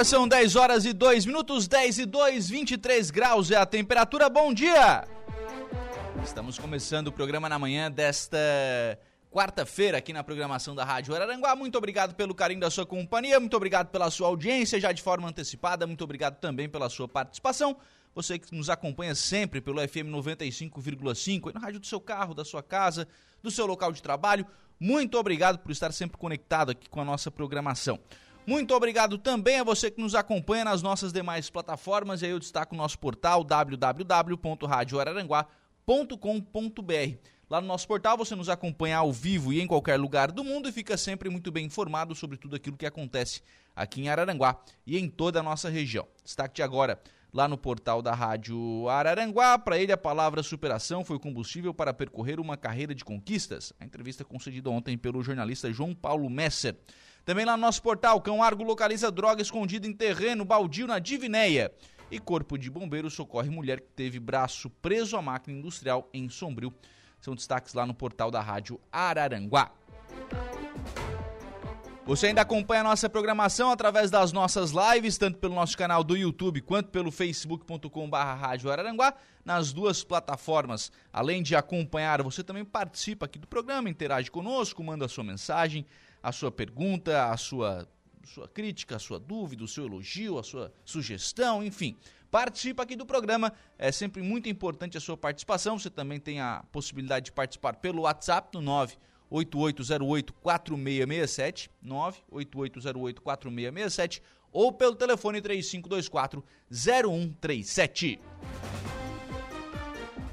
Agora são 10 horas e 2 minutos, 10 e 2, 23 graus é a temperatura. Bom dia! Estamos começando o programa na manhã desta quarta-feira aqui na programação da Rádio Araranguá. Muito obrigado pelo carinho da sua companhia, muito obrigado pela sua audiência já de forma antecipada, muito obrigado também pela sua participação. Você que nos acompanha sempre pelo FM 95,5, na rádio do seu carro, da sua casa, do seu local de trabalho, muito obrigado por estar sempre conectado aqui com a nossa programação. Muito obrigado também a você que nos acompanha nas nossas demais plataformas. E aí eu destaco o nosso portal www.radioararanguá.com.br. Lá no nosso portal você nos acompanha ao vivo e em qualquer lugar do mundo e fica sempre muito bem informado sobre tudo aquilo que acontece aqui em Araranguá e em toda a nossa região. Destaque de agora lá no portal da Rádio Araranguá. Para ele, a palavra superação foi o combustível para percorrer uma carreira de conquistas. A entrevista concedida ontem pelo jornalista João Paulo Messer. Também lá no nosso portal, Cão Argo localiza droga escondida em terreno baldio na Divinéia. E Corpo de Bombeiros socorre mulher que teve braço preso à máquina industrial em Sombrio. São destaques lá no portal da Rádio Araranguá. Você ainda acompanha a nossa programação através das nossas lives, tanto pelo nosso canal do YouTube quanto pelo facebook.com.br Rádio Araranguá, nas duas plataformas. Além de acompanhar, você também participa aqui do programa, interage conosco, manda a sua mensagem, a sua pergunta, a sua, sua crítica, a sua dúvida, o seu elogio, a sua sugestão, enfim. Participa aqui do programa, é sempre muito importante a sua participação. Você também tem a possibilidade de participar pelo WhatsApp no 9 8808-4667, 98808-4667 ou pelo telefone 3524-0137.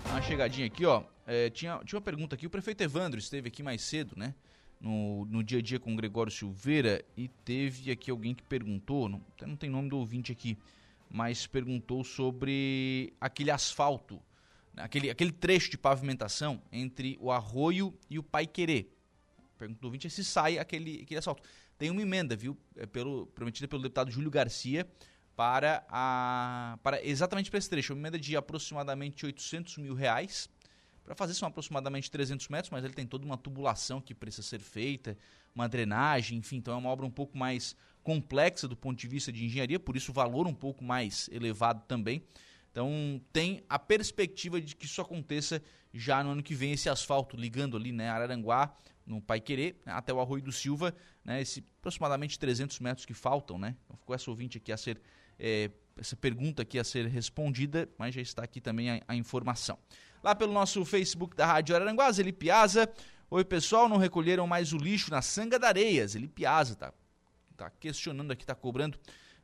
Uma chegadinha aqui, ó. É, tinha, tinha uma pergunta aqui. O prefeito Evandro esteve aqui mais cedo, né? No, no dia a dia com o Gregório Silveira e teve aqui alguém que perguntou, não, não tem nome do ouvinte aqui, mas perguntou sobre aquele asfalto aquele, aquele trecho de pavimentação entre o Arroio e o Pai Querer. Pergunta do ouvinte é se sai aquele, aquele asfalto. Tem uma emenda, viu, é pelo, prometida pelo deputado Júlio Garcia para, a, para exatamente para esse trecho. Uma emenda de aproximadamente 800 mil reais. Para fazer são aproximadamente 300 metros, mas ele tem toda uma tubulação que precisa ser feita, uma drenagem, enfim, então é uma obra um pouco mais complexa do ponto de vista de engenharia, por isso o valor um pouco mais elevado também. Então tem a perspectiva de que isso aconteça já no ano que vem, esse asfalto ligando ali, né, Araranguá, no Pai Querer, né, até o Arroio do Silva, né, esse aproximadamente 300 metros que faltam, né, então ficou essa ouvinte aqui a ser, é, essa pergunta aqui a ser respondida, mas já está aqui também a, a informação. Lá pelo nosso Facebook da Rádio Araranguá, Zeli Piazza, oi pessoal, não recolheram mais o lixo na Sanga da Areia, Zeli Piazza, tá, tá questionando aqui, tá cobrando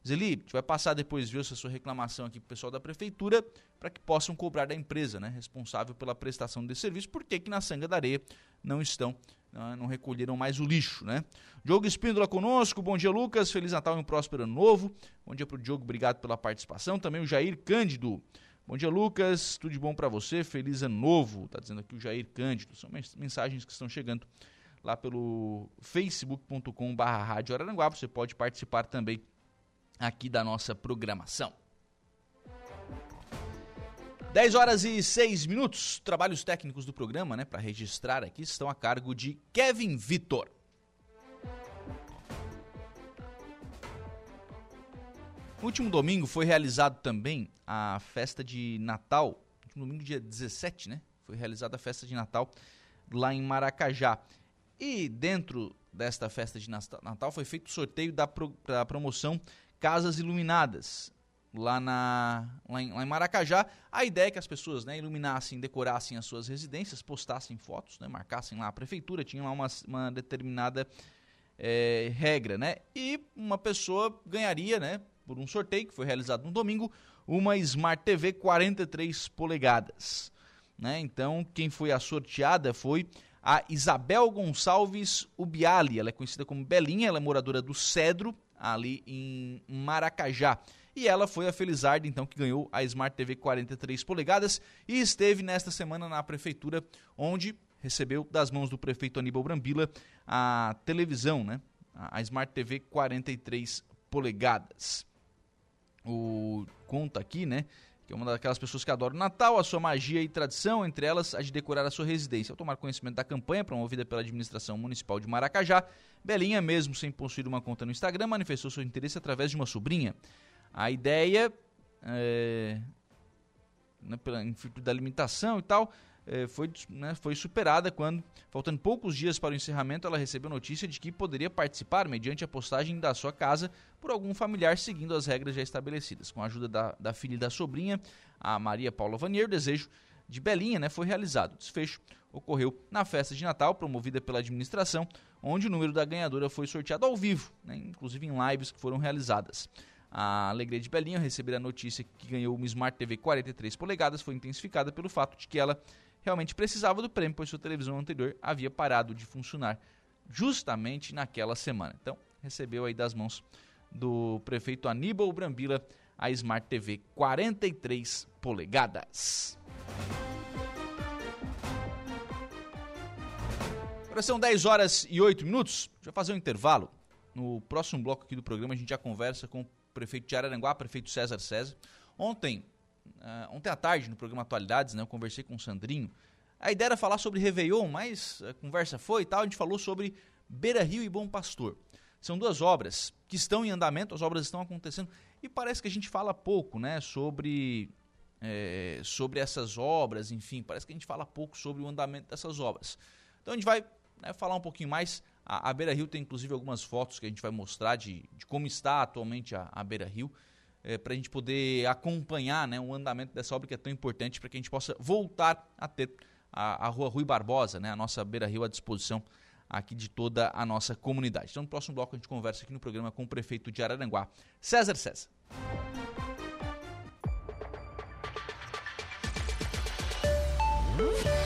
Zeli, a gente vai passar depois, viu, essa sua reclamação aqui pro pessoal da prefeitura para que possam cobrar da empresa, né, responsável pela prestação desse serviço, por que na Sanga da Areia não estão, não, recolheram mais o lixo, né? Diogo Espíndola conosco, bom dia Lucas, Feliz Natal e um próspero ano novo, bom dia pro Diogo, obrigado pela participação, também o Jair Cândido, bom dia Lucas, tudo de bom para você, feliz ano novo, tá dizendo aqui o Jair Cândido, são mensagens que estão chegando lá pelo facebook.com barra você pode participar também aqui da nossa programação. 10 horas e 6 minutos. Trabalhos técnicos do programa, né, para registrar aqui, estão a cargo de Kevin Vitor. No último domingo foi realizado também a festa de Natal. Domingo, dia 17, né? Foi realizada a festa de Natal lá em Maracajá. E dentro desta festa de Natal foi feito o sorteio da, pro, da promoção casas iluminadas lá, na, lá, em, lá em Maracajá. A ideia é que as pessoas né, iluminassem, decorassem as suas residências, postassem fotos, né, marcassem lá a prefeitura, tinha lá uma, uma determinada é, regra, né? E uma pessoa ganharia, né, por um sorteio que foi realizado no domingo, uma Smart TV 43 polegadas. Né? Então, quem foi a sorteada foi a Isabel Gonçalves Ubiali. Ela é conhecida como Belinha, ela é moradora do Cedro, ali em Maracajá. E ela foi a Felizardo, então, que ganhou a Smart TV 43 polegadas e esteve nesta semana na prefeitura, onde recebeu das mãos do prefeito Aníbal Brambila a televisão, né? A Smart TV 43 polegadas. O conta aqui, né? Que é uma daquelas pessoas que adoram o Natal, a sua magia e tradição, entre elas a de decorar a sua residência. Ao tomar conhecimento da campanha promovida pela administração municipal de Maracajá, Belinha, mesmo sem possuir uma conta no Instagram, manifestou seu interesse através de uma sobrinha. A ideia, é, né, pela, em da limitação e tal, foi, né, foi superada quando, faltando poucos dias para o encerramento, ela recebeu notícia de que poderia participar, mediante a postagem da sua casa, por algum familiar seguindo as regras já estabelecidas. Com a ajuda da, da filha e da sobrinha, a Maria Paula Vanier, o desejo de Belinha né, foi realizado. O desfecho ocorreu na festa de Natal, promovida pela administração, onde o número da ganhadora foi sorteado ao vivo, né, inclusive em lives que foram realizadas. A alegria de Belinha receber a notícia que ganhou uma Smart TV 43 polegadas foi intensificada pelo fato de que ela realmente precisava do prêmio, pois sua televisão anterior havia parado de funcionar justamente naquela semana. Então, recebeu aí das mãos do prefeito Aníbal Brambila a Smart TV 43 polegadas. Agora são 10 horas e 8 minutos. Deixa eu fazer um intervalo. No próximo bloco aqui do programa a gente já conversa com o prefeito de Araranguá, prefeito César César. Ontem Uh, ontem à tarde, no programa Atualidades, né, eu conversei com o Sandrinho. A ideia era falar sobre Réveillon, mas a conversa foi e tal. A gente falou sobre Beira Rio e Bom Pastor. São duas obras que estão em andamento, as obras estão acontecendo. E parece que a gente fala pouco né, sobre, é, sobre essas obras, enfim, parece que a gente fala pouco sobre o andamento dessas obras. Então a gente vai né, falar um pouquinho mais. A, a Beira Rio tem inclusive algumas fotos que a gente vai mostrar de, de como está atualmente a, a Beira Rio é, para a gente poder acompanhar né, o andamento dessa obra que é tão importante para que a gente possa voltar a ter a, a rua Rui Barbosa, né, a nossa beira-rio à disposição aqui de toda a nossa comunidade. Então, no próximo bloco, a gente conversa aqui no programa com o prefeito de Araranguá, César César. bem,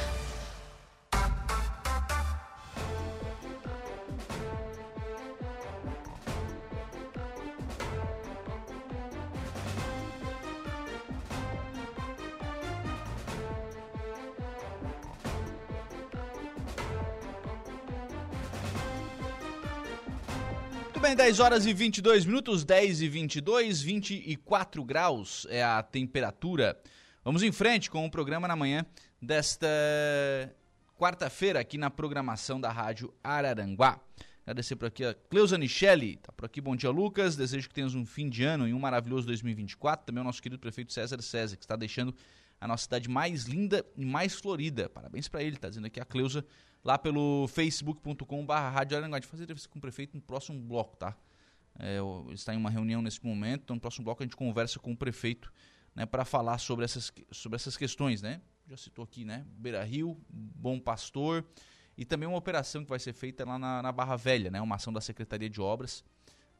10 horas e 22 minutos, 10 e 22, 24 graus é a temperatura. Vamos em frente com o programa na manhã desta quarta-feira aqui na programação da Rádio Araranguá. Agradecer por aqui a Cleusa Nichelli, tá por aqui, bom dia Lucas, desejo que tenhas um fim de ano e um maravilhoso 2024. Também o nosso querido prefeito César César, que está deixando a nossa cidade mais linda e mais florida. Parabéns para ele, tá dizendo aqui a Cleusa lá pelo facebook.com.br. A gente fazer entrevista com o prefeito no próximo bloco, tá? É, está em uma reunião nesse momento, então no próximo bloco a gente conversa com o prefeito né, para falar sobre essas, sobre essas questões, né? Já citou aqui, né? Beira Rio, Bom Pastor e também uma operação que vai ser feita lá na, na Barra Velha, né? Uma ação da Secretaria de Obras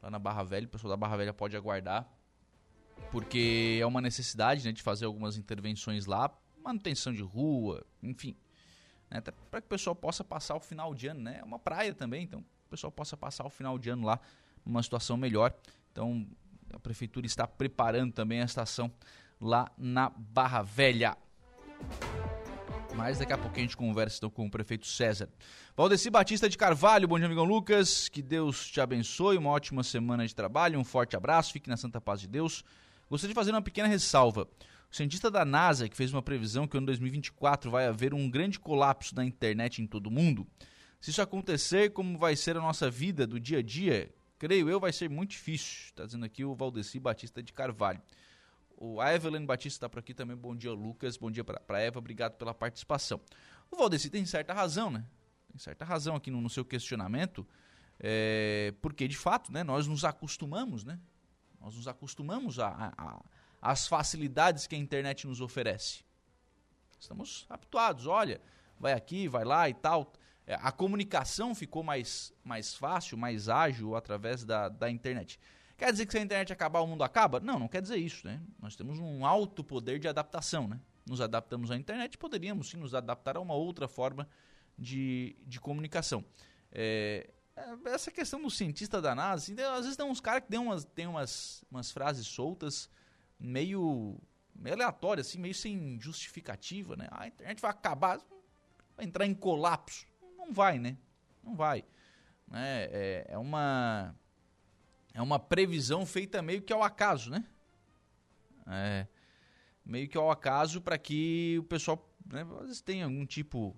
lá na Barra Velha. O pessoal da Barra Velha pode aguardar, porque é uma necessidade né, de fazer algumas intervenções lá, manutenção de rua, enfim, né, para que o pessoal possa passar o final de ano, né? É uma praia também, então o pessoal possa passar o final de ano lá numa situação melhor. Então a prefeitura está preparando também a estação lá na Barra Velha. Mas daqui a pouquinho a gente conversa então, com o prefeito César. Valdeci Batista de Carvalho, bom dia, amigão Lucas. Que Deus te abençoe, uma ótima semana de trabalho, um forte abraço, fique na santa paz de Deus. Gostaria de fazer uma pequena ressalva. O cientista da NASA, que fez uma previsão que no ano 2024 vai haver um grande colapso da internet em todo o mundo, se isso acontecer, como vai ser a nossa vida do dia a dia, creio eu, vai ser muito difícil. Está dizendo aqui o Valdeci Batista de Carvalho. O, a Evelyn Batista está por aqui também. Bom dia, Lucas. Bom dia para a Eva. Obrigado pela participação. O Valdeci tem certa razão, né? Tem certa razão aqui no, no seu questionamento. É, porque, de fato, né, nós nos acostumamos, né? Nós nos acostumamos as facilidades que a internet nos oferece. Estamos habituados, olha, vai aqui, vai lá e tal. É, a comunicação ficou mais, mais fácil, mais ágil através da, da internet. Quer dizer que se a internet acabar, o mundo acaba? Não, não quer dizer isso. Né? Nós temos um alto poder de adaptação. Né? Nos adaptamos à internet, poderíamos sim nos adaptar a uma outra forma de, de comunicação. É, é, essa questão do cientista da NASA, assim, às vezes tem uns caras que tem umas, tem umas, umas frases soltas meio, meio aleatórias, assim, meio sem justificativa, né? A internet vai acabar, vai entrar em colapso. Não vai, né? Não vai. Né? É, é uma é uma previsão feita meio que ao acaso, né? É, meio que ao acaso para que o pessoal né, às vezes tenha algum tipo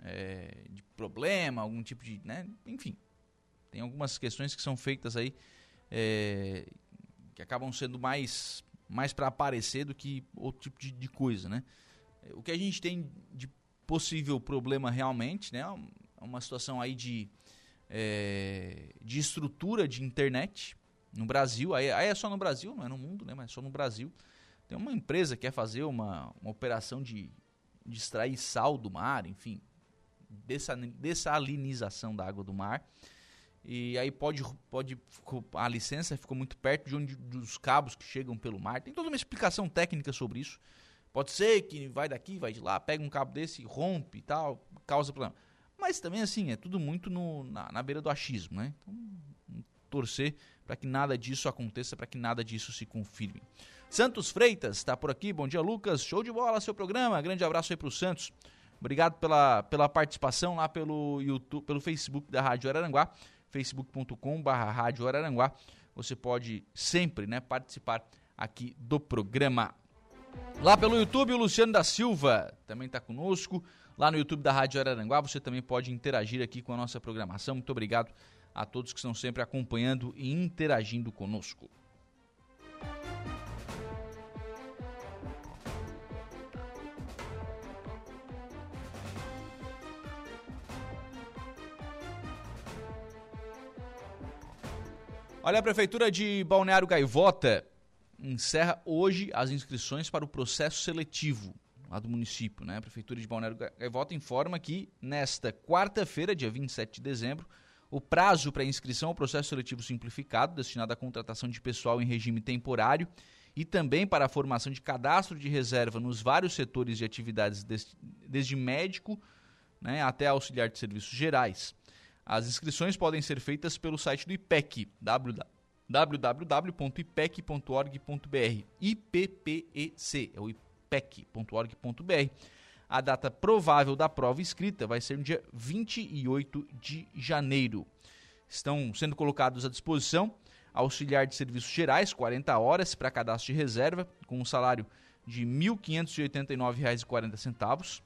é, de problema, algum tipo de, né, enfim, tem algumas questões que são feitas aí é, que acabam sendo mais, mais para aparecer do que outro tipo de, de, coisa, né? O que a gente tem de possível problema realmente, né? É uma situação aí de, é, de estrutura de internet no Brasil. Aí, aí, é só no Brasil, não é no mundo, né? Mas é só no Brasil. Tem uma empresa que quer fazer uma, uma operação de, de extrair sal do mar, enfim, dessalinização da água do mar. E aí pode, pode a licença ficou muito perto de onde dos cabos que chegam pelo mar. Tem toda uma explicação técnica sobre isso. Pode ser que vai daqui, vai de lá, pega um cabo desse, rompe e tal, causa problema. Mas também assim, é tudo muito no, na, na beira do achismo, né? Então, torcer para que nada disso aconteça, para que nada disso se confirme. Santos Freitas está por aqui. Bom dia, Lucas. Show de bola seu programa. Grande abraço aí para o Santos. Obrigado pela, pela participação lá pelo YouTube, pelo Facebook da Rádio Araranguá facebook.com.br Rádio Araranguá. Você pode sempre né, participar aqui do programa. Lá pelo YouTube, o Luciano da Silva também está conosco. Lá no YouTube da Rádio Araranguá, você também pode interagir aqui com a nossa programação. Muito obrigado a todos que estão sempre acompanhando e interagindo conosco. Olha, a Prefeitura de Balneário Gaivota encerra hoje as inscrições para o processo seletivo lá do município. Né? A Prefeitura de Balneário Gaivota informa que nesta quarta-feira, dia 27 de dezembro, o prazo para inscrição ao processo seletivo simplificado, destinado à contratação de pessoal em regime temporário e também para a formação de cadastro de reserva nos vários setores de atividades, desde médico né, até auxiliar de serviços gerais. As inscrições podem ser feitas pelo site do IPEC, www.ipec.org.br. IPPEC, é o ipec.org.br. A data provável da prova escrita vai ser no dia 28 de janeiro. Estão sendo colocados à disposição auxiliar de serviços gerais, 40 horas para cadastro de reserva, com um salário de R$ 1.589,40.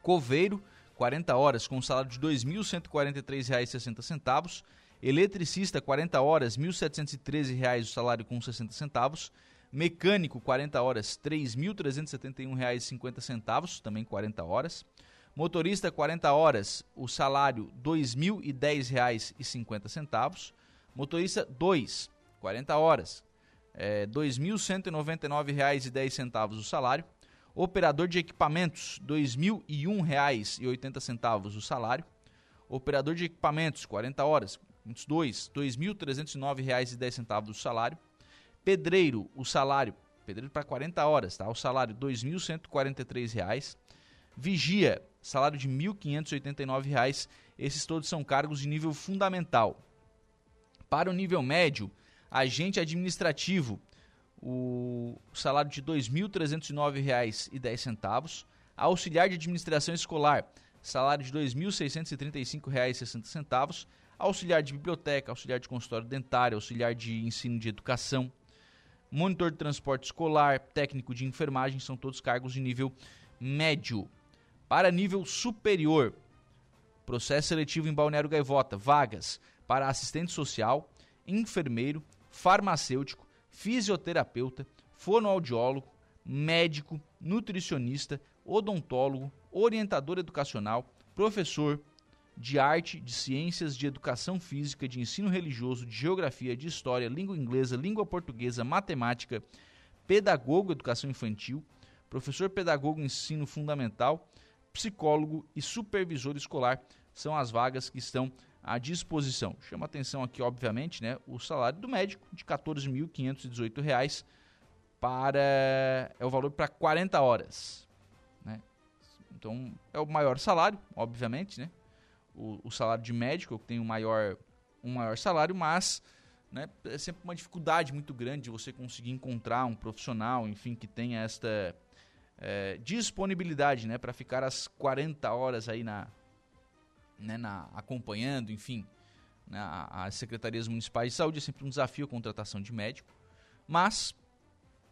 Coveiro, 40 horas, com um salário de R$ 2.143,60. Eletricista, 40 horas, R$ 1.713 o salário com 60 centavos. Mecânico, 40 horas, R$ 3.371,50, também 40 horas. Motorista, 40 horas, o salário R$ 2.010,50. Motorista 2, 40 horas, é, R$ 2.199,10 o salário. Operador de equipamentos, R$ 2.001,80 o salário. Operador de equipamentos, 40 horas, pontos 2, R$ 2.309,10 o salário. Pedreiro, o salário, pedreiro para 40 horas, tá? O salário, R$ 2.143,00. Vigia, salário de R$ 1.589,00. Esses todos são cargos de nível fundamental. Para o nível médio, agente administrativo, o salário de R$ 2.309,10. Auxiliar de administração escolar, salário de R$ 2.635,60. Auxiliar de biblioteca, auxiliar de consultório dentário, auxiliar de ensino de educação, monitor de transporte escolar, técnico de enfermagem, são todos cargos de nível médio. Para nível superior, processo seletivo em Balneário Gaivota, vagas para assistente social, enfermeiro, farmacêutico, fisioterapeuta, fonoaudiólogo, médico, nutricionista, odontólogo, orientador educacional, professor de arte, de ciências, de educação física, de ensino religioso, de geografia, de história, língua inglesa, língua portuguesa, matemática, pedagogo, educação infantil, professor pedagogo, ensino fundamental, psicólogo e supervisor escolar. São as vagas que estão à disposição. Chama atenção aqui, obviamente, né, o salário do médico de R$ 14.518 para é o valor para 40 horas, né? Então, é o maior salário, obviamente, né? o, o salário de médico, que tem um maior, um maior salário, mas né, é sempre uma dificuldade muito grande de você conseguir encontrar um profissional, enfim, que tenha esta é, disponibilidade né, para ficar as 40 horas aí na, né, na, acompanhando, enfim, né, as secretarias municipais de saúde. É sempre um desafio a contratação de médico, mas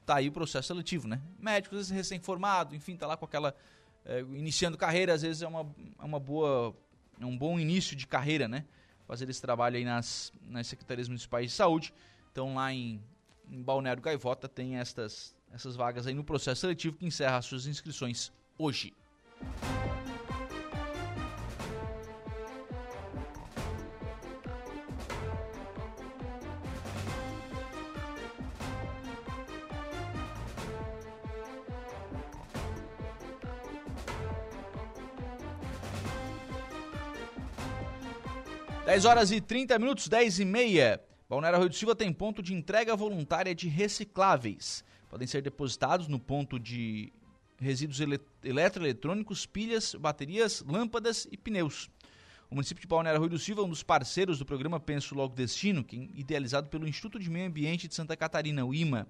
tá aí o processo seletivo, né? Médico, às vezes recém-formado, enfim, tá lá com aquela. É, iniciando carreira, às vezes é uma, é uma boa. É um bom início de carreira, né? Fazer esse trabalho aí nas, nas secretarias municipais de saúde. Então lá em, em Balneário Gaivota tem estas, essas vagas aí no processo seletivo que encerra as suas inscrições hoje. 10 horas e 30 minutos, 10 e meia. Balneário Rio do Silva tem ponto de entrega voluntária de recicláveis. Podem ser depositados no ponto de resíduos ele eletroeletrônicos, pilhas, baterias, lâmpadas e pneus. O município de Balneário Rio do Silva é um dos parceiros do programa Penso Logo Destino, que é idealizado pelo Instituto de Meio Ambiente de Santa Catarina, o IMA,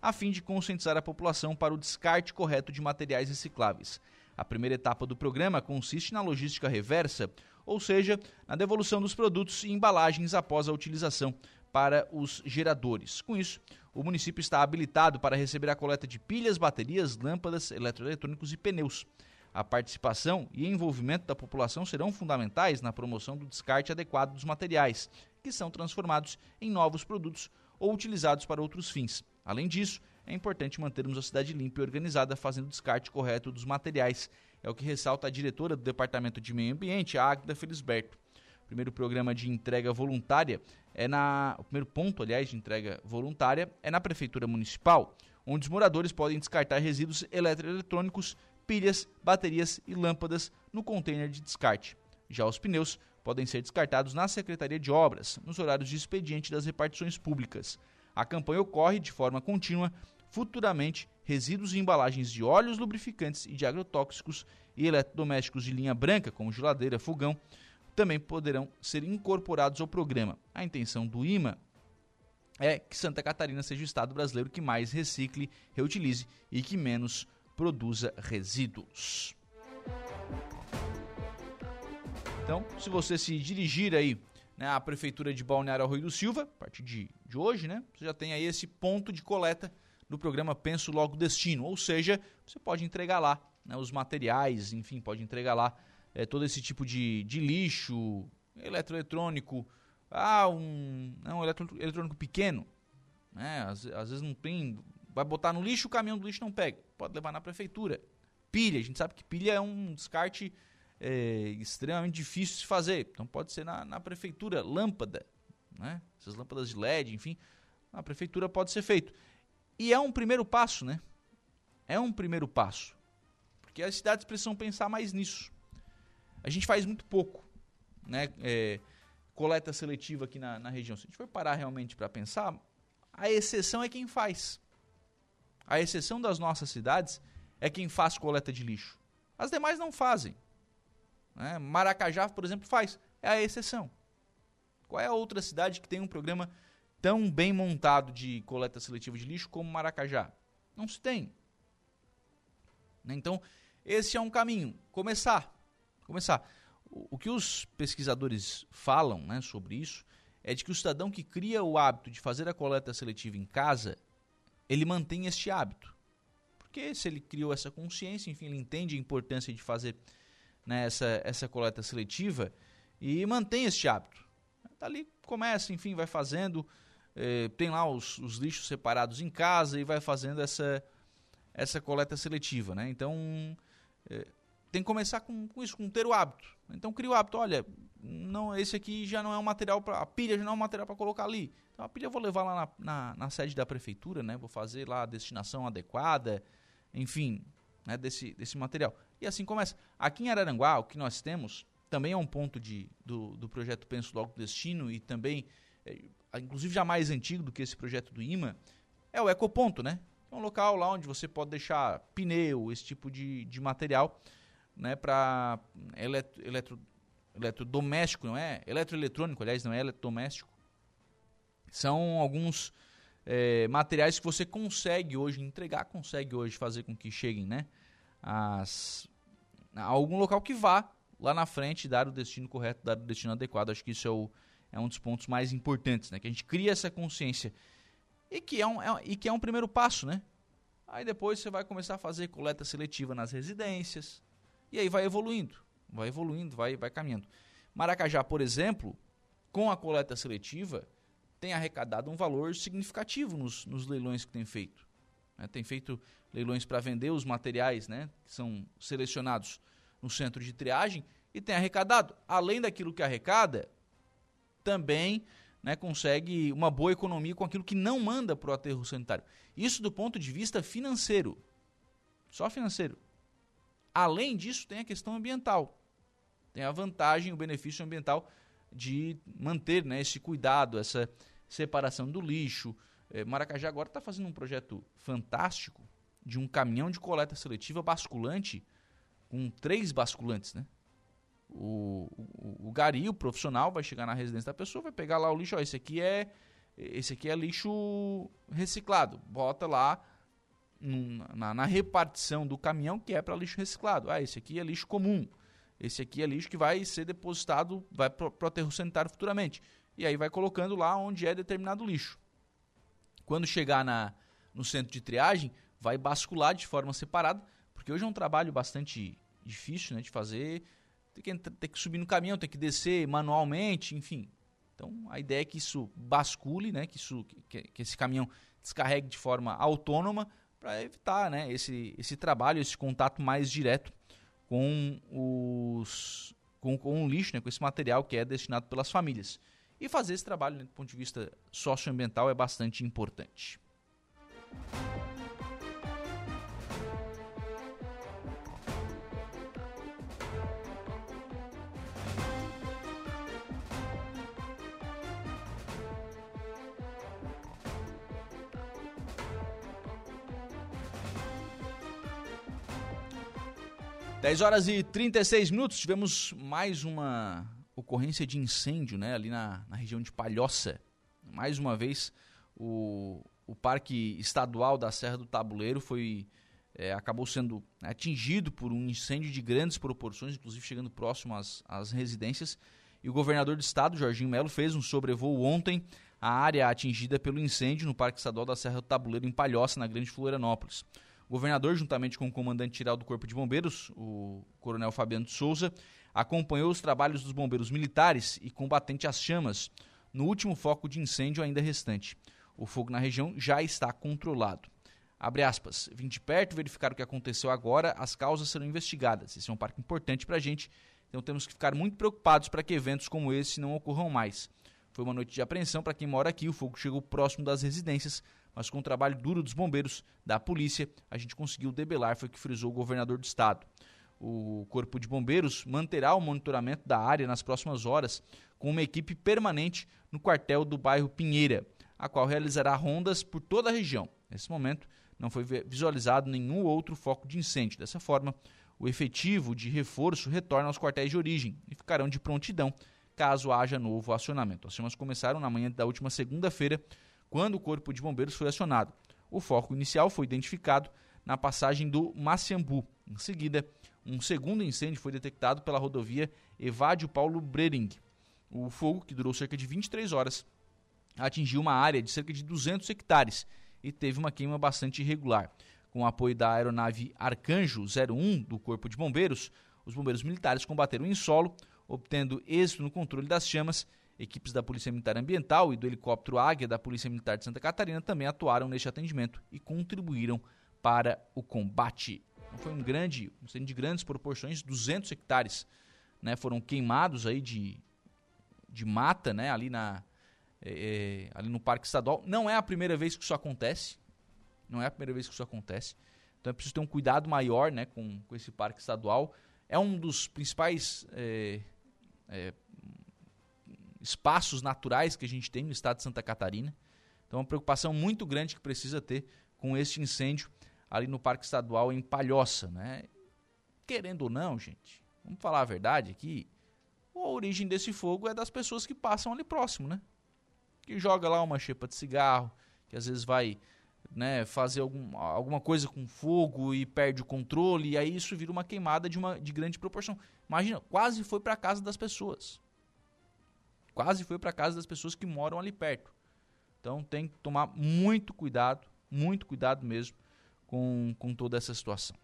a fim de conscientizar a população para o descarte correto de materiais recicláveis. A primeira etapa do programa consiste na logística reversa, ou seja, na devolução dos produtos e embalagens após a utilização para os geradores. Com isso, o município está habilitado para receber a coleta de pilhas, baterias, lâmpadas, eletroeletrônicos e pneus. A participação e envolvimento da população serão fundamentais na promoção do descarte adequado dos materiais, que são transformados em novos produtos ou utilizados para outros fins. Além disso, é importante mantermos a cidade limpa e organizada, fazendo o descarte correto dos materiais é o que ressalta a diretora do Departamento de Meio Ambiente, a Agda Felisberto. O primeiro programa de entrega voluntária é na. O primeiro ponto, aliás, de entrega voluntária é na Prefeitura Municipal, onde os moradores podem descartar resíduos eletroeletrônicos, pilhas, baterias e lâmpadas no container de descarte. Já os pneus podem ser descartados na Secretaria de Obras, nos horários de expediente das repartições públicas. A campanha ocorre de forma contínua futuramente resíduos e embalagens de óleos lubrificantes e de agrotóxicos e eletrodomésticos de linha branca, como geladeira, fogão, também poderão ser incorporados ao programa. A intenção do IMA é que Santa Catarina seja o estado brasileiro que mais recicle, reutilize e que menos produza resíduos. Então, se você se dirigir aí né, à Prefeitura de Balneário Arroio do Silva, a partir de, de hoje, né, você já tem aí esse ponto de coleta do programa Penso Logo Destino. Ou seja, você pode entregar lá né, os materiais, enfim, pode entregar lá é, todo esse tipo de, de lixo, eletroeletrônico, ah, um, não, um eletrônico pequeno, né, às, às vezes não tem, vai botar no lixo, o caminhão do lixo não pega, pode levar na prefeitura. Pilha, a gente sabe que pilha é um descarte é, extremamente difícil de fazer, então pode ser na, na prefeitura, lâmpada, né, essas lâmpadas de LED, enfim, na prefeitura pode ser feito. E é um primeiro passo, né? É um primeiro passo. Porque as cidades precisam pensar mais nisso. A gente faz muito pouco, né? É, coleta seletiva aqui na, na região. Se a gente for parar realmente para pensar, a exceção é quem faz. A exceção das nossas cidades é quem faz coleta de lixo. As demais não fazem. Né? Maracajá, por exemplo, faz. É a exceção. Qual é a outra cidade que tem um programa tão bem montado de coleta seletiva de lixo como Maracajá? Não se tem. Né? Então, esse é um caminho. Começar. Começar. O, que os pesquisadores falam né, sobre isso é de que o cidadão que cria o hábito de fazer a coleta seletiva em casa, ele mantém este hábito. Porque se ele criou essa consciência, enfim, ele entende a importância de fazer né, essa, essa coleta seletiva e mantém este hábito. Dali começa, enfim, vai fazendo, é, tem lá os, os, lixos separados em casa e vai fazendo essa, essa coleta seletiva, né? Então, é, tem que começar com, com, isso, com ter o hábito. Então, cria o hábito, olha, não, esse aqui já não é um material para a pilha já não é um material para colocar ali. Então, a pilha eu vou levar lá na, na, na, sede da prefeitura, né? Vou fazer lá a destinação adequada, enfim, né? desse, desse material. E assim começa. Aqui em Araranguá, o que nós temos também é um ponto de, do, do projeto Penso Logo Destino e também inclusive já mais antigo do que esse projeto do IMA, é o Ecoponto, né? É um local lá onde você pode deixar pneu, esse tipo de, de material, né, para eletro, eletro, eletrodoméstico, não é? Eletroeletrônico, aliás, não é eletrodoméstico. São alguns é, materiais que você consegue hoje entregar, consegue hoje fazer com que cheguem, né? As, a algum local que vá lá na frente dar o destino correto, dar o destino adequado. Acho que isso é, o, é um dos pontos mais importantes, né? Que a gente cria essa consciência e que é um, é, e que é um primeiro passo, né? Aí depois você vai começar a fazer coleta seletiva nas residências e aí vai evoluindo, vai evoluindo, vai, vai caminhando. Maracajá, por exemplo, com a coleta seletiva, tem arrecadado um valor significativo nos, nos leilões que tem feito. Né? Tem feito leilões para vender os materiais né, que são selecionados no centro de triagem e tem arrecadado. Além daquilo que arrecada, também né, consegue uma boa economia com aquilo que não manda para o aterro sanitário. Isso do ponto de vista financeiro. Só financeiro. Além disso, tem a questão ambiental. Tem a vantagem, o benefício ambiental de manter né, esse cuidado, essa, separação do lixo. É, Maracajá agora está fazendo um projeto fantástico de um caminhão de coleta seletiva basculante com três basculantes, né? O, o, o gari, o profissional, vai chegar na residência da pessoa, vai pegar lá o lixo, ó, esse aqui é esse aqui é lixo reciclado. Bota lá na, na, repartição do caminhão que é para lixo reciclado. Ah, esse aqui é lixo comum. Esse aqui é lixo que vai ser depositado, vai para o aterro sanitário futuramente e aí vai colocando lá onde é determinado lixo. Quando chegar na, no centro de triagem, vai bascular de forma separada, porque hoje é um trabalho bastante difícil né, de fazer. Tem que, tem que subir no caminhão, tem que descer manualmente, enfim. Então a ideia é que isso bascule, né, que, isso, que, que esse caminhão descarregue de forma autônoma para evitar né, esse, esse trabalho, esse contato mais direto com, os, com, com o lixo, né, com esse material que é destinado pelas famílias. E fazer esse trabalho, né, do ponto de vista socioambiental, é bastante importante. 10 horas e 36 minutos, tivemos mais uma ocorrência de incêndio né, ali na, na região de Palhoça. Mais uma vez, o, o Parque Estadual da Serra do Tabuleiro foi é, acabou sendo atingido por um incêndio de grandes proporções, inclusive chegando próximo às, às residências. E o governador do estado, Jorginho Melo, fez um sobrevoo ontem à área atingida pelo incêndio no Parque Estadual da Serra do Tabuleiro, em Palhoça, na Grande Florianópolis. O governador, juntamente com o comandante geral do Corpo de Bombeiros, o coronel Fabiano de Souza, acompanhou os trabalhos dos bombeiros militares e combatente às chamas no último foco de incêndio ainda restante. O fogo na região já está controlado. Abre aspas. Vim de perto verificar o que aconteceu agora, as causas serão investigadas. Esse é um parque importante para a gente, então temos que ficar muito preocupados para que eventos como esse não ocorram mais. Foi uma noite de apreensão para quem mora aqui, o fogo chegou próximo das residências, mas com o trabalho duro dos bombeiros, da polícia, a gente conseguiu debelar, foi o que frisou o governador do estado. O Corpo de Bombeiros manterá o monitoramento da área nas próximas horas com uma equipe permanente no quartel do bairro Pinheira, a qual realizará rondas por toda a região. Nesse momento, não foi visualizado nenhum outro foco de incêndio. Dessa forma, o efetivo de reforço retorna aos quartéis de origem e ficarão de prontidão caso haja novo acionamento. As chamas começaram na manhã da última segunda-feira, quando o Corpo de Bombeiros foi acionado. O foco inicial foi identificado na passagem do Maciambu. Em seguida, um segundo incêndio foi detectado pela rodovia Evádio Paulo Brering. O fogo, que durou cerca de 23 horas, atingiu uma área de cerca de 200 hectares e teve uma queima bastante irregular. Com o apoio da aeronave Arcanjo 01 do Corpo de Bombeiros, os bombeiros militares combateram em solo, obtendo êxito no controle das chamas. Equipes da Polícia Militar Ambiental e do helicóptero Águia da Polícia Militar de Santa Catarina também atuaram neste atendimento e contribuíram para o combate. Então foi um grande, um incêndio de grandes proporções, 200 hectares, né, foram queimados aí de, de mata, né, ali na é, ali no Parque Estadual. Não é a primeira vez que isso acontece, não é a primeira vez que isso acontece. Então é preciso ter um cuidado maior, né, com, com esse Parque Estadual. É um dos principais é, é, espaços naturais que a gente tem no estado de Santa Catarina. Então é uma preocupação muito grande que precisa ter com este incêndio ali no Parque Estadual em Palhoça, né? Querendo ou não, gente, vamos falar a verdade aqui, a origem desse fogo é das pessoas que passam ali próximo, né? Que joga lá uma chepa de cigarro, que às vezes vai né, fazer algum, alguma coisa com fogo e perde o controle, e aí isso vira uma queimada de, uma, de grande proporção. Imagina, quase foi para casa das pessoas. Quase foi para casa das pessoas que moram ali perto. Então tem que tomar muito cuidado, muito cuidado mesmo com, com toda essa situação.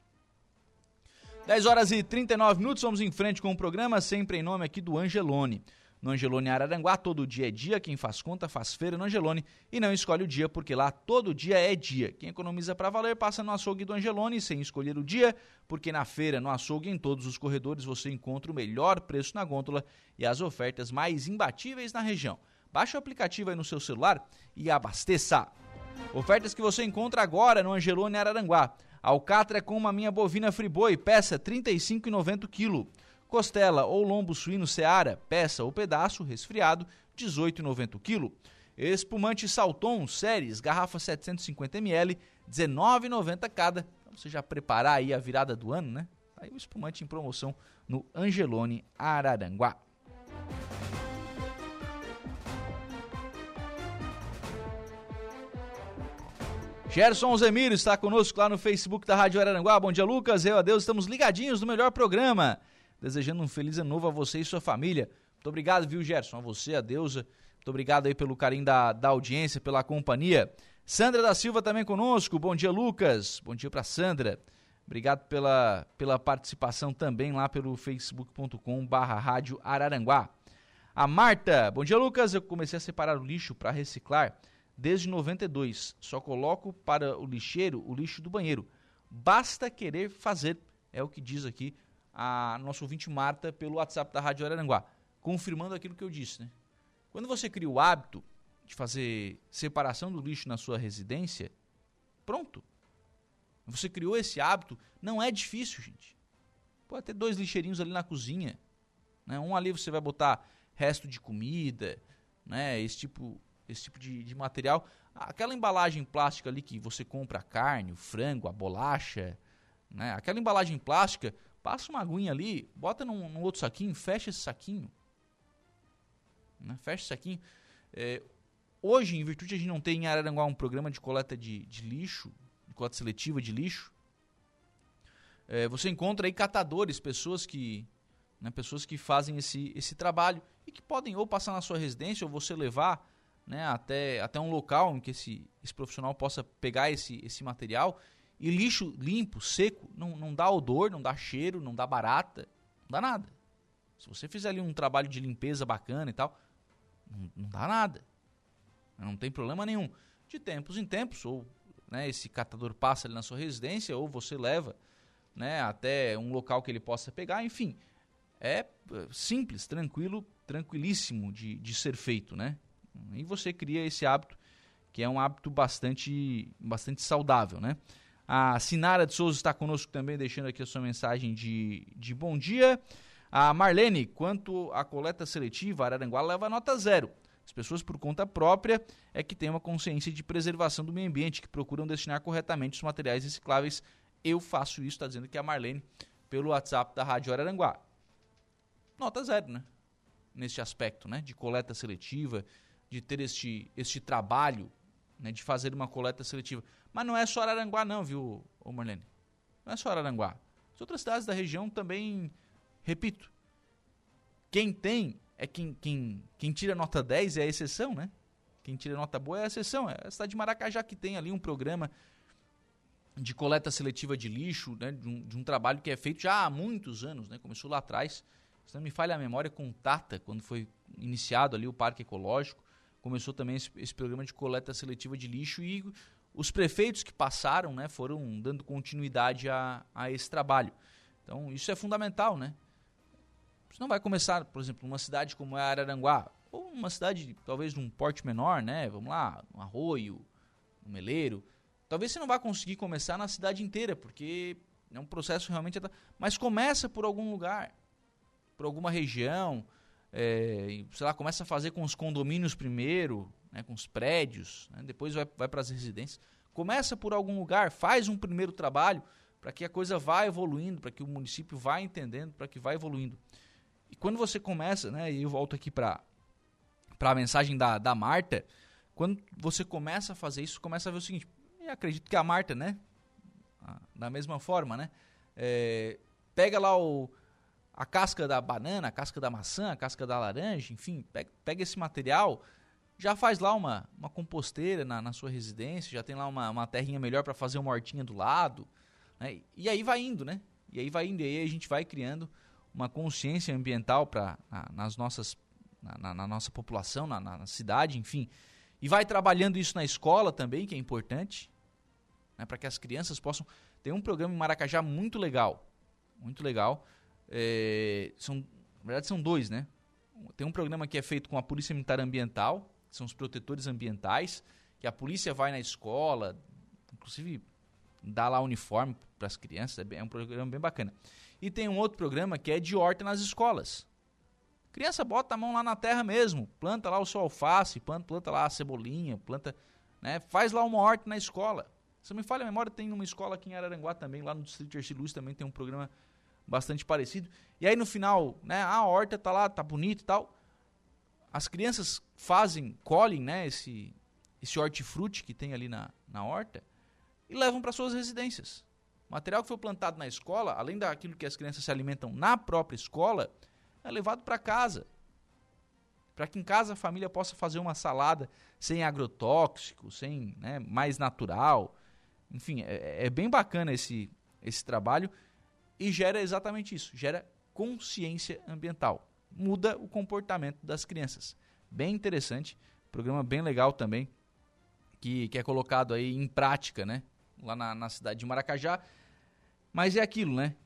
10 horas e 39 minutos, vamos em frente com o programa, sempre em nome aqui do Angelone. No Angelone Araranguá, todo dia é dia, quem faz conta faz feira no Angelone e não escolhe o dia, porque lá todo dia é dia. Quem economiza para valer passa no açougue do Angelone sem escolher o dia, porque na feira, no açougue em todos os corredores você encontra o melhor preço na gôndola e as ofertas mais imbatíveis na região. Baixe o aplicativo aí no seu celular e abasteça. Ofertas que você encontra agora no Angelone Araranguá. Alcatra com uma minha bovina friboi, peça R$ 35,90 kg. Costela ou lombo suíno seara, peça ou pedaço, resfriado, R$ 18,90 kg. Espumante Salton, séries, garrafa 750ml, R$ 19,90 cada. Pra você já preparar aí a virada do ano, né? Aí o espumante em promoção no Angelone Araranguá. Gerson Zemiro está conosco lá no Facebook da Rádio Araranguá. Bom dia, Lucas. Eu, a Deus, estamos ligadinhos no melhor programa. Desejando um feliz ano novo a você e sua família. Muito obrigado, viu, Gerson? A você, a Deusa. Muito obrigado aí pelo carinho da, da audiência, pela companhia. Sandra da Silva também conosco. Bom dia, Lucas. Bom dia para Sandra. Obrigado pela, pela participação também lá pelo facebook.com barra Rádio Araranguá. A Marta, bom dia Lucas, eu comecei a separar o lixo para reciclar desde 92. Só coloco para o lixeiro o lixo do banheiro. Basta querer fazer, é o que diz aqui a nosso ouvinte Marta pelo WhatsApp da Rádio Araranguá, confirmando aquilo que eu disse, né? Quando você cria o hábito de fazer separação do lixo na sua residência, pronto. Você criou esse hábito, não é difícil, gente. Pode ter dois lixeirinhos ali na cozinha, né? Um ali você vai botar resto de comida, né? Esse tipo esse tipo de, de material. Aquela embalagem plástica ali que você compra a carne, o frango, a bolacha, né? Aquela embalagem plástica, passa uma aguinha ali, bota num, num outro saquinho, fecha esse saquinho. Né? Fecha esse saquinho. É, hoje, em virtude de a gente não ter em Araranguá um programa de coleta de, de lixo, de coleta seletiva de lixo, é, você encontra aí catadores, pessoas que, né, pessoas que fazem esse, esse trabalho e que podem ou passar na sua residência ou você levar né, até, até um local em que esse, esse profissional possa pegar esse, esse material. E lixo limpo, seco, não, não dá odor, não dá cheiro, não dá barata, não dá nada. Se você fizer ali um trabalho de limpeza bacana e tal, não, não dá nada. Não tem problema nenhum. De tempos em tempos, ou né, esse catador passa ali na sua residência, ou você leva né, até um local que ele possa pegar, enfim. É simples, tranquilo, tranquilíssimo de, de ser feito, né? E você cria esse hábito, que é um hábito bastante, bastante saudável, né? A Sinara de Souza está conosco também, deixando aqui a sua mensagem de, de bom dia. A Marlene, quanto à coleta seletiva, Araranguá leva nota zero. As pessoas, por conta própria, é que têm uma consciência de preservação do meio ambiente, que procuram destinar corretamente os materiais recicláveis. Eu faço isso, está dizendo que a Marlene, pelo WhatsApp da Rádio Araranguá. Nota zero, né? Neste aspecto, né? De coleta seletiva, de ter este, este trabalho né, de fazer uma coleta seletiva. Mas não é só Araranguá não, viu, Marlene? Não é só Araranguá. As outras cidades da região também, repito, quem tem é quem, quem, quem tira nota 10 é a exceção, né? Quem tira nota boa é a exceção. É a cidade de Maracajá que tem ali um programa de coleta seletiva de lixo, né? De um, de um trabalho que é feito já há muitos anos, né? Começou lá atrás. Se não me falha a memória, com Tata, quando foi iniciado ali o Parque Ecológico começou também esse, esse, programa de coleta seletiva de lixo e os prefeitos que passaram né, foram dando continuidade a, a esse trabalho. Então, isso é fundamental, né? Você não vai começar, por exemplo, numa cidade como é Araranguá, ou uma cidade talvez de um porte menor, né? Vamos lá, um arroio, um meleiro. Talvez você não vá conseguir começar na cidade inteira, porque é um processo realmente... Mas começa por algum lugar, por alguma região, é, sei lá, começa a fazer com os condomínios primeiro, né, com os prédios, né, depois vai, vai para as residências. Começa por algum lugar, faz um primeiro trabalho para que a coisa vá evoluindo, para que o município vá entendendo, para que vá evoluindo. E quando você começa, né, e eu volto aqui para a mensagem da, da Marta, quando você começa a fazer isso, começa a ver o seguinte, e acredito que a Marta, né, da mesma forma, né, é, pega lá o, a casca da banana, a casca da maçã, a casca da laranja, enfim, pega, pega esse material, já faz lá uma, uma composteira na, na sua residência, já tem lá uma, uma terrinha melhor para fazer uma hortinha do lado, né? e aí vai indo, né? E aí vai indo, e aí a gente vai criando uma consciência ambiental para na, nas nossas na, na, nossa população, na, na, cidade, enfim, e vai trabalhando isso na escola também, que é importante, né, para que as crianças possam. Tem um programa em Maracajá muito legal, muito legal. É, são, na verdade, são dois, né? Tem um programa que é feito com a Polícia Militar Ambiental, que são os protetores ambientais, que a polícia vai na escola, inclusive dá lá uniforme para as crianças, é, é um programa bem bacana. E tem um outro programa que é de horta nas escolas. Criança bota a mão lá na terra mesmo, planta lá o seu alface, planta, planta lá a cebolinha, planta, né, faz lá uma horta na escola. Se me falha a memória, tem uma escola aqui em Araranguá também, lá no Distrito Erci Luz também tem um programa bastante parecido. E aí no final, né, a horta tá lá, tá bonita e tal. As crianças fazem, colhem, né, esse esse hortifruti que tem ali na, na horta e levam para suas residências. O material que foi plantado na escola, além daquilo que as crianças se alimentam na própria escola, é levado para casa. Para que em casa a família possa fazer uma salada sem agrotóxico, sem né, mais natural. Enfim, é, é bem bacana esse, esse trabalho e gera exatamente isso, gera consciência ambiental. Muda o comportamento das crianças. Bem interessante, programa bem legal também, que, que é colocado aí em prática, né? Lá na, na cidade de Maracajá. Mas é aquilo, né?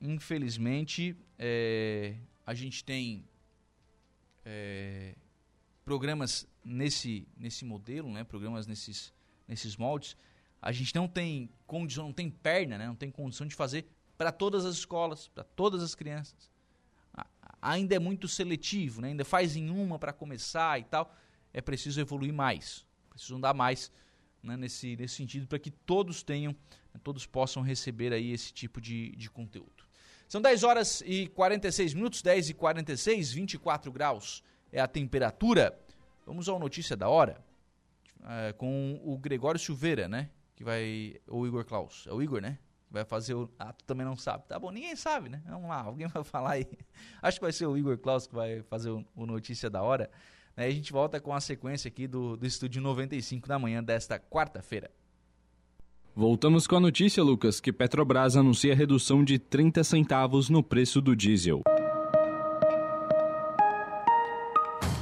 Infelizmente, é, a gente tem é, programas nesse, nesse modelo, né? Programas nesses, nesses moldes. A gente não tem condição, não tem perna, né? Não tem condição de fazer para todas as escolas, para todas as crianças. Ainda é muito seletivo, né? ainda faz em uma para começar e tal. É preciso evoluir mais, preciso andar mais né? nesse, nesse sentido para que todos tenham, né? todos possam receber aí esse tipo de, de conteúdo. São 10 horas e 46 minutos, 10 e 46, 24 graus é a temperatura. Vamos à notícia da hora é, com o Gregório Silveira, né? Que vai. Ou o Igor Klaus. É o Igor, né? Vai fazer o. Ah, tu também não sabe. Tá bom, ninguém sabe, né? Vamos lá, alguém vai falar aí. Acho que vai ser o Igor Klaus que vai fazer o, Notícia da Hora. Né? A gente volta com a sequência aqui do, do Estúdio 95 da manhã desta quarta-feira. Voltamos com a notícia, Lucas, que Petrobras anuncia redução de 30 centavos no preço do diesel.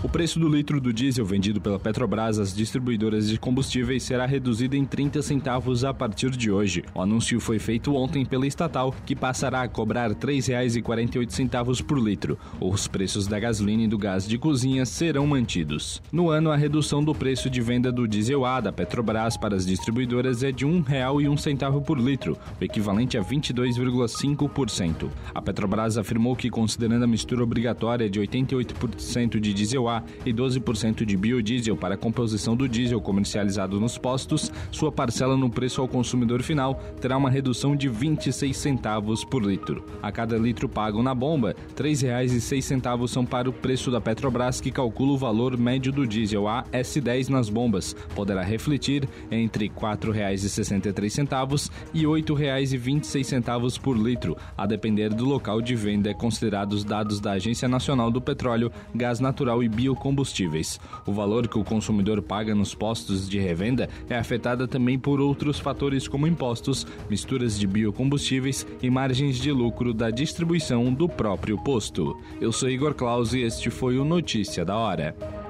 O preço do litro do diesel vendido pela Petrobras às distribuidoras de combustíveis será reduzido em 30 centavos a partir de hoje. O anúncio foi feito ontem pela estatal, que passará a cobrar R$ 3,48 por litro. Os preços da gasolina e do gás de cozinha serão mantidos. No ano, a redução do preço de venda do diesel A da Petrobras para as distribuidoras é de R$ 1,01 por litro, o equivalente a 22,5%. A Petrobras afirmou que, considerando a mistura obrigatória de 88% de diesel E 12% de biodiesel para a composição do diesel comercializado nos postos, sua parcela no preço ao consumidor final terá uma redução de 26 centavos por litro. A cada litro pago na bomba, R$ 3,06 são para o preço da Petrobras, que calcula o valor médio do diesel A S10 nas bombas. Poderá refletir entre R$ 4,63 e R$ 8,26 por litro, a depender do local de venda, considerados dados da Agência Nacional do Petróleo, Gás Natural e biocombustíveis. O valor que o consumidor paga nos postos de revenda é afetada também por outros fatores como impostos, misturas de biocombustíveis e margens de lucro da distribuição do próprio posto. Eu sou Igor Claus e este foi o Notícia da Hora.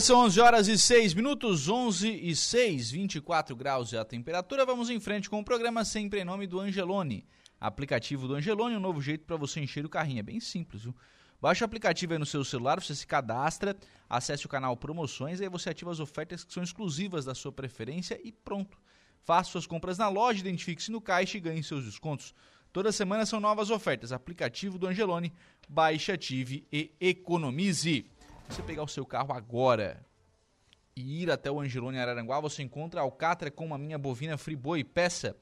Agora são 11 horas e 6 minutos, 11 e 6, 24 graus é a temperatura. Vamos em frente com o programa sempre em nome do Angelone. Aplicativo do Angelone, um novo jeito para você encher o carrinho. É bem simples, viu? Baixe o aplicativo aí no seu celular, você se cadastra, acesse o canal Promoções, aí você ativa as ofertas que são exclusivas da sua preferência e pronto. Faça suas compras na loja, identifique-se no caixa e ganhe seus descontos. Toda semana são novas ofertas. Aplicativo do Angelone, baixe, ative e economize você pegar o seu carro agora e ir até o Angelone Araranguá, você encontra alcatra com uma minha bovina friboi, peça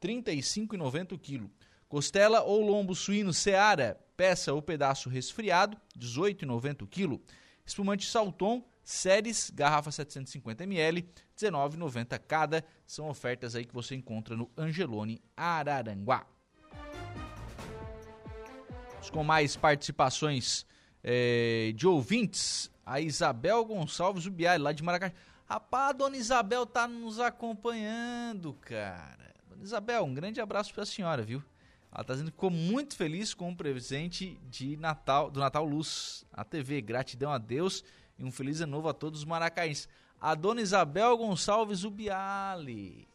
R$ 35,90 kg. Costela ou lombo suíno Seara, peça ou pedaço resfriado, R$ 18,90 kg. Espumante Salton, séries, garrafa 750ml, R$ 19,90 cada. São ofertas aí que você encontra no Angelone Araranguá. Com mais participações é, de ouvintes, a Isabel Gonçalves Ubiari, lá de Maracajá. Rapaz, a dona Isabel tá nos acompanhando, cara. Dona Isabel, um grande abraço pra senhora, viu? Ela tá dizendo que ficou muito feliz com o presente de Natal, do Natal Luz, a TV. Gratidão a Deus e um feliz ano novo a todos os maracaíns. A dona Isabel Gonçalves Ubiali.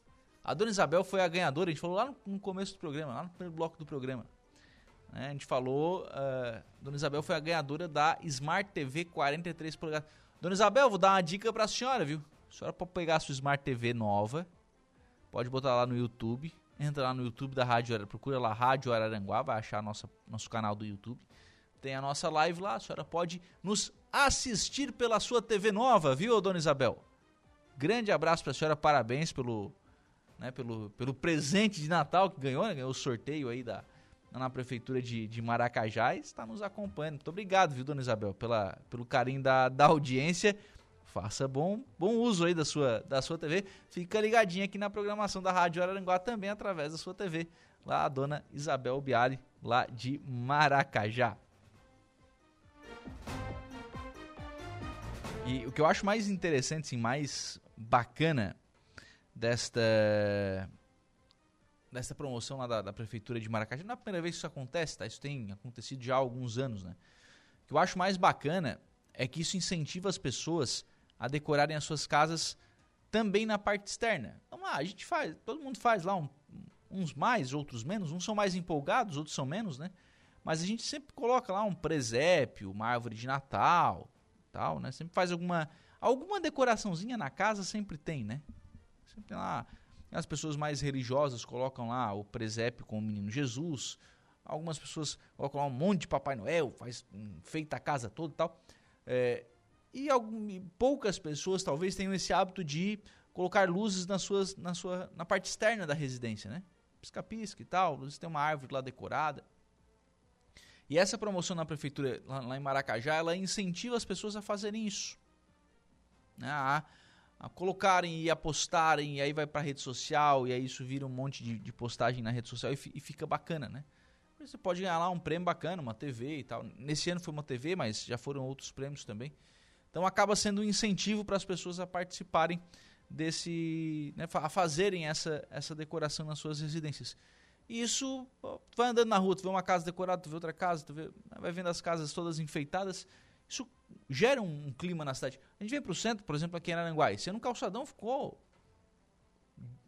A dona Isabel foi a ganhadora, a gente falou lá no começo do programa, lá no primeiro bloco do programa. Né? A gente falou, uh, Dona Isabel foi a ganhadora da Smart TV 43 polegadas. Dona Isabel, vou dar uma dica para a senhora, viu? A senhora pode pegar a sua Smart TV nova, pode botar lá no YouTube, entra lá no YouTube da Rádio Araranguá, procura lá Rádio Araranguá, vai achar nossa, nosso canal do YouTube. Tem a nossa live lá, a senhora pode nos assistir pela sua TV nova, viu, Dona Isabel? Grande abraço para a senhora, parabéns pelo, né, pelo, pelo presente de Natal que ganhou, né, ganhou o sorteio aí da, na prefeitura de, de Maracajá e está nos acompanhando. Muito obrigado, viu, dona Isabel, pela, pelo carinho da, da audiência. Faça bom, bom uso aí da sua, da sua TV. Fica ligadinho aqui na programação da Rádio Araranguá também através da sua TV. Lá a dona Isabel Biali, lá de Maracajá. E o que eu acho mais interessante, assim, mais bacana desta dessa promoção lá da, da, prefeitura de Maracajá. Não é a primeira vez que isso acontece, tá? Isso tem acontecido já há alguns anos, né? O que eu acho mais bacana é que isso incentiva as pessoas a decorarem as suas casas também na parte externa. Então lá, a gente faz, todo mundo faz lá um, uns mais, outros menos, uns são mais empolgados, outros são menos, né? Mas a gente sempre coloca lá um presépio, uma árvore de Natal, tal, né? Sempre faz alguma alguma decoraçãozinha na casa sempre tem, né? Sempre tem lá as pessoas mais religiosas colocam lá o presépio com o menino Jesus. Algumas pessoas colocam lá um monte de Papai Noel, faz feita a casa toda e tal. É, e algum, poucas pessoas talvez tenham esse hábito de colocar luzes nas suas, na, sua, na parte externa da residência, né? Pisca-pisca e tal, luzes tem uma árvore lá decorada. E essa promoção na prefeitura lá, lá em Maracajá, ela incentiva as pessoas a fazerem isso. Né? A, a colocarem e apostarem, e aí vai para rede social, e aí isso vira um monte de, de postagem na rede social e, e, fica bacana, né? Você pode ganhar lá um prêmio bacana, uma TV e tal. Nesse ano foi uma TV, mas já foram outros prêmios também. Então acaba sendo um incentivo para as pessoas a participarem desse. Né, a fazerem essa, essa decoração nas suas residências. E isso, tu vai andando na rua, tu vê uma casa decorada, tu vê outra casa, tu vê, vai vendo as casas todas enfeitadas. Isso gera um, um clima na cidade. A gente vem para o centro, por exemplo, aqui em Aranguá. Esse ano o calçadão ficou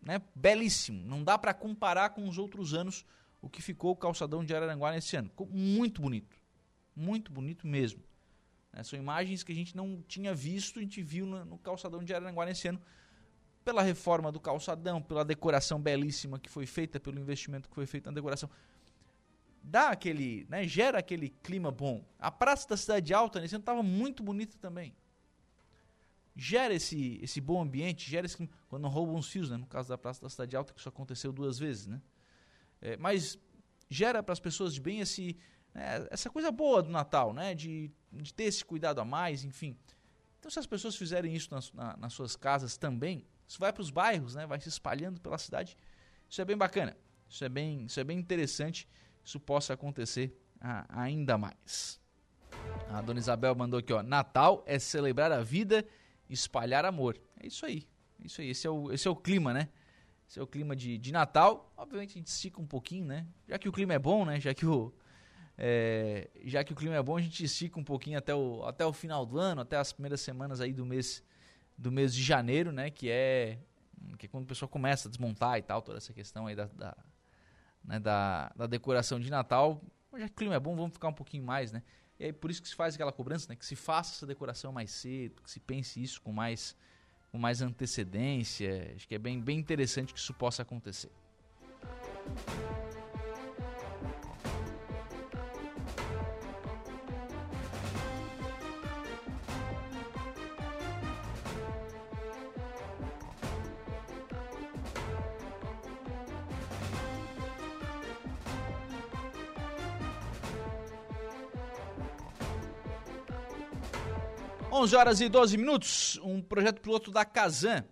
né, belíssimo. Não dá para comparar com os outros anos o que ficou o calçadão de Araranguá nesse ano. Ficou muito bonito. Muito bonito mesmo. Né, são imagens que a gente não tinha visto, a gente viu no, no calçadão de Araranguá nesse ano. Pela reforma do calçadão, pela decoração belíssima que foi feita, pelo investimento que foi feito na decoração dá aquele, né, gera aquele clima bom. A Praça da Cidade Alta nesse ano estava muito bonita também. Gera esse, esse bom ambiente, gera esse clima, quando roubam os fios, né, no caso da Praça da Cidade Alta, que isso aconteceu duas vezes, né? É, mas gera para as pessoas de bem esse, né, essa coisa boa do Natal, né, de, de ter esse cuidado a mais, enfim. Então, se as pessoas fizerem isso nas, na, nas suas casas também, isso vai para os bairros, né, vai se espalhando pela cidade. Isso é bem bacana, isso é bem, isso é bem interessante isso possa acontecer ainda mais. A dona Isabel mandou aqui, ó. Natal é celebrar a vida, espalhar amor. É isso aí. É isso aí. Esse é o, esse é o clima, né? Esse é o clima de, de Natal. Obviamente a gente estica um pouquinho, né? Já que o clima é bom, né? Já que o, É, já que o clima é bom, a gente estica um pouquinho até o, até o final do ano, até as primeiras semanas aí do mês, do mês de janeiro, né? Que é, que é quando o pessoal começa a desmontar e tal, toda essa questão aí da, da, né, da, da decoração de Natal. Já que o clima é bom, vamos ficar um pouquinho mais, né? E aí por isso que se faz aquela cobrança, né? Que se faça essa decoração mais cedo, que se pense isso com mais, com mais antecedência. Acho que é bem, bem interessante que isso possa acontecer. 11 horas e 12 minutos. Um projeto piloto da Kazan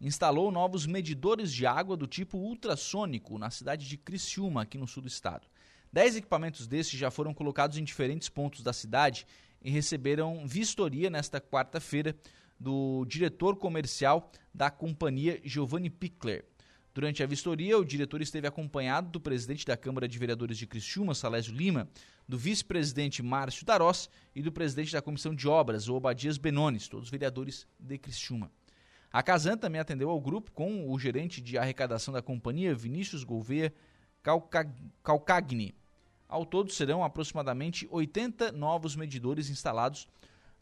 instalou novos medidores de água do tipo ultrassônico na cidade de Criciúma, aqui no sul do estado. Dez equipamentos desses já foram colocados em diferentes pontos da cidade e receberam vistoria nesta quarta-feira do diretor comercial da companhia Giovanni Pickler. Durante a vistoria, o diretor esteve acompanhado do presidente da Câmara de Vereadores de Criciúma, Salésio Lima, do vice-presidente Márcio Darós e do presidente da Comissão de Obras, o Obadias Benones, todos vereadores de Criciúma. A Casan também atendeu ao grupo com o gerente de arrecadação da companhia, Vinícius Gouveia Calcagni. Ao todo, serão aproximadamente 80 novos medidores instalados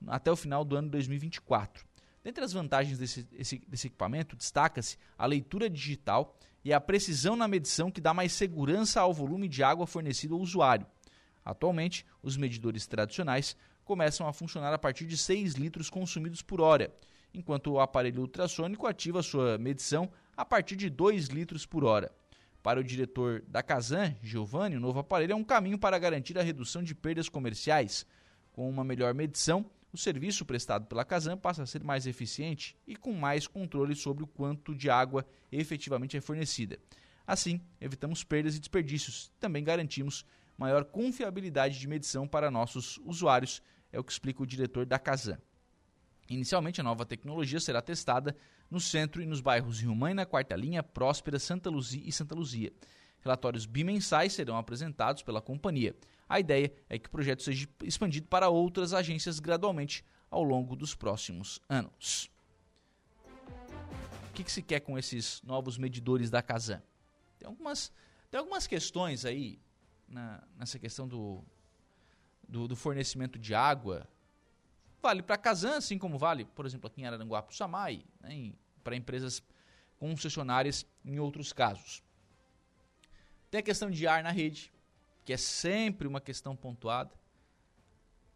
até o final do ano 2024. Dentre as vantagens desse, esse, desse equipamento, destaca-se a leitura digital e a precisão na medição que dá mais segurança ao volume de água fornecido ao usuário. Atualmente, os medidores tradicionais começam a funcionar a partir de 6 litros consumidos por hora, enquanto o aparelho ultrassônico ativa sua medição a partir de 2 litros por hora. Para o diretor da Casan, Giovanni, o novo aparelho é um caminho para garantir a redução de perdas comerciais. Com uma melhor medição, o serviço prestado pela Casan passa a ser mais eficiente e com mais controle sobre o quanto de água efetivamente é fornecida. Assim, evitamos perdas e desperdícios. Também garantimos maior confiabilidade de medição para nossos usuários, é o que explica o diretor da Casan. Inicialmente, a nova tecnologia será testada no centro e nos bairros Rio Mãe, na Quarta Linha, Próspera, Santa Luzia e Santa Luzia. Relatórios bimensais serão apresentados pela companhia. A ideia é que o projeto seja expandido para outras agências gradualmente ao longo dos próximos anos. O que, que se quer com esses novos medidores da Casan? Tem algumas, tem algumas questões aí na, nessa questão do, do, do, fornecimento de água. Vale para Casan, assim como vale, por exemplo, aqui em Araranguá para o Samai, né, para empresas concessionárias em outros casos. Tem a questão de ar na rede, que é sempre uma questão pontuada.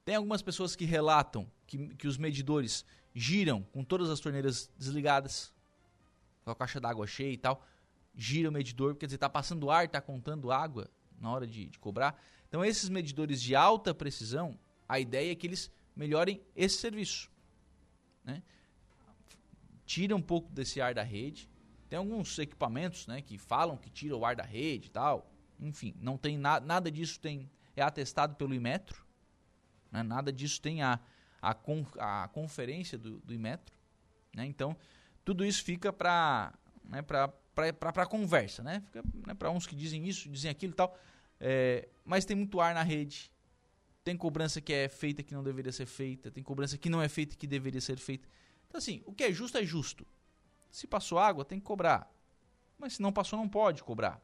Tem algumas pessoas que relatam que, que os medidores giram com todas as torneiras desligadas, com a caixa d'água cheia e tal. Gira o medidor, quer dizer, está passando ar, está contando água na hora de, de cobrar. Então, esses medidores de alta precisão, a ideia é que eles melhorem esse serviço. Né? Tira um pouco desse ar da rede. Tem alguns equipamentos né, que falam que tira o ar da rede e tal. Enfim, não tem na, nada disso tem é atestado pelo Imetro. Né? Nada disso tem a, a, con, a conferência do, do Imetro. Né? Então, tudo isso fica para né, para conversa, né? Fica né, para uns que dizem isso, dizem aquilo e tal. É, mas tem muito ar na rede. Tem cobrança que é feita que não deveria ser feita. Tem cobrança que não é feita que deveria ser feita. Então, assim, o que é justo é justo. Se passou água, tem que cobrar. Mas se não passou, não pode cobrar.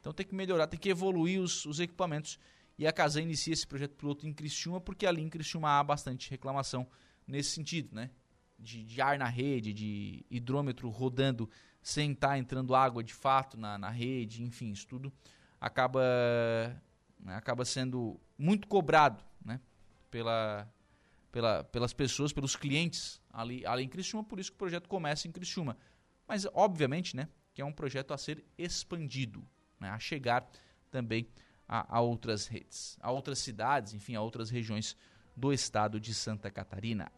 Então tem que melhorar, tem que evoluir os, os equipamentos. E a Casa inicia esse projeto piloto em Criciúma, porque ali em Criciúma há bastante reclamação nesse sentido, né? De, de ar na rede, de hidrômetro rodando sem estar tá entrando água de fato na, na rede, enfim, isso tudo acaba, né, acaba sendo muito cobrado né? Pela, pela, pelas pessoas, pelos clientes ali, ali em Criciúma, por isso que o projeto começa em Criciúma. Mas, obviamente, né, que é um projeto a ser expandido né, a chegar também a, a outras redes, a outras cidades, enfim, a outras regiões do estado de Santa Catarina.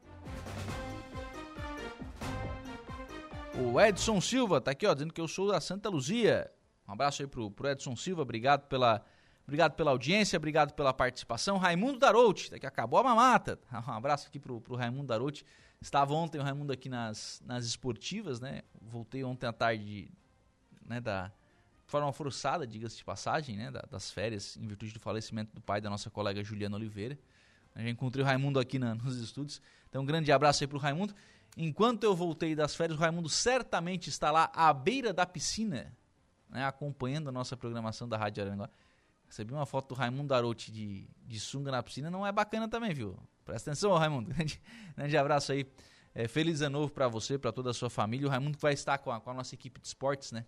O Edson Silva está aqui, ó, dizendo que eu sou da Santa Luzia. Um abraço aí pro, pro Edson Silva, obrigado pela, obrigado pela audiência, obrigado pela participação. Raimundo Darouti, que acabou a mamata. Um abraço aqui pro, pro Raimundo Darouti. Estava ontem o Raimundo aqui nas, nas esportivas, né? Voltei ontem à tarde, né, da, forma forçada, diga-se de passagem, né, das férias, em virtude do falecimento do pai da nossa colega Juliana Oliveira. Já encontrei o Raimundo aqui na, nos estúdios. Então, um grande abraço aí para o Raimundo. Enquanto eu voltei das férias, o Raimundo certamente está lá à beira da piscina, né, acompanhando a nossa programação da Rádio Aranguá. Recebi uma foto do Raimundo Darote de, de sunga na piscina, não é bacana também, viu? Presta atenção, Raimundo. Grande, grande abraço aí. É, feliz ano novo para você, para toda a sua família. O Raimundo vai estar com a, com a nossa equipe de esportes, né?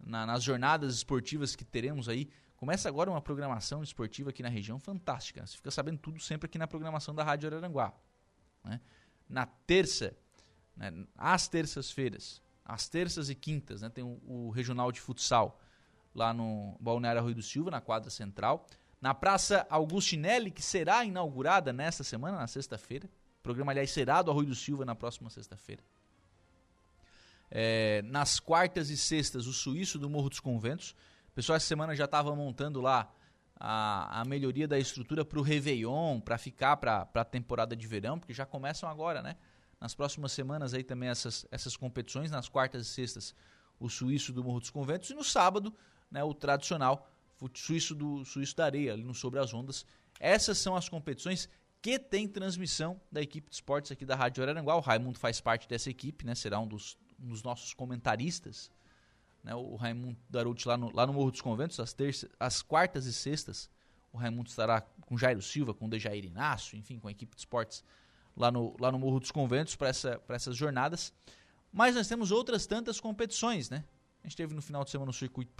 Na, nas jornadas esportivas que teremos aí. Começa agora uma programação esportiva aqui na região fantástica. Você fica sabendo tudo sempre aqui na programação da Rádio Araranguá. Né? Na terça, né? às terças-feiras, às terças e quintas, né? tem o, o regional de futsal lá no Balneário Rui do Silva, na quadra central. Na Praça Augustinelli, que será inaugurada nesta semana, na sexta-feira. O programa, aliás, será do Arroio do Silva na próxima sexta-feira. É, nas quartas e sextas, o Suíço do Morro dos Conventos. O pessoal essa semana já estava montando lá a, a melhoria da estrutura para o Réveillon, para ficar para a temporada de verão, porque já começam agora, né? Nas próximas semanas aí também essas, essas competições, nas quartas e sextas, o Suíço do Morro dos Conventos, e no sábado, né, o tradicional Suíço, do, Suíço da Areia, ali no Sobre as Ondas. Essas são as competições que tem transmissão da equipe de esportes aqui da Rádio Araranguá. O Raimundo faz parte dessa equipe, né? Será um dos, um dos nossos comentaristas. Né? O Raimundo Daruti lá no, lá no Morro dos Conventos, às, terças, às quartas e sextas. O Raimundo estará com Jairo Silva, com Dejair Inácio, enfim, com a equipe de esportes lá no, lá no Morro dos Conventos para essa, essas jornadas. Mas nós temos outras tantas competições, né? A gente teve no final de semana no circuito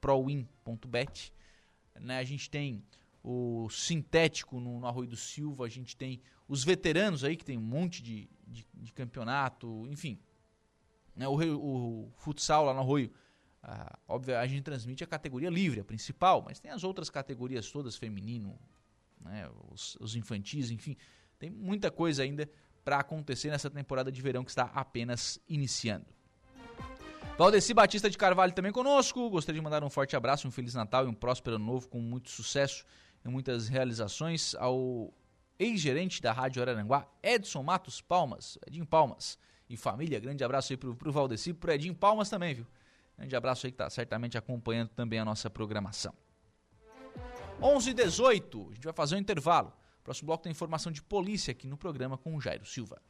ProWin.bet. Né? A gente tem o sintético no, no Arroio do Silva, a gente tem os veteranos aí, que tem um monte de, de, de campeonato, enfim. Né? O, o, futsal lá no Arroio, ah, óbvio, a gente transmite a categoria livre, a principal, mas tem as outras categorias todas, feminino, né? os, os infantis, enfim. Tem muita coisa ainda para acontecer nessa temporada de verão que está apenas iniciando. Valdeci Batista de Carvalho também conosco. Gostaria de mandar um forte abraço, um Feliz Natal e um próspero ano novo com muito sucesso e muitas realizações ao ex-gerente da Rádio Araranguá, Edson Matos Palmas, Edinho Palmas e família. Grande abraço aí pro, pro Valdeci, pro Edinho Palmas também, viu? Grande abraço aí que tá certamente acompanhando também a nossa programação. 11 h 18 a gente vai fazer um intervalo. Próximo bloco tem informação de polícia aqui no programa com o Jairo Silva.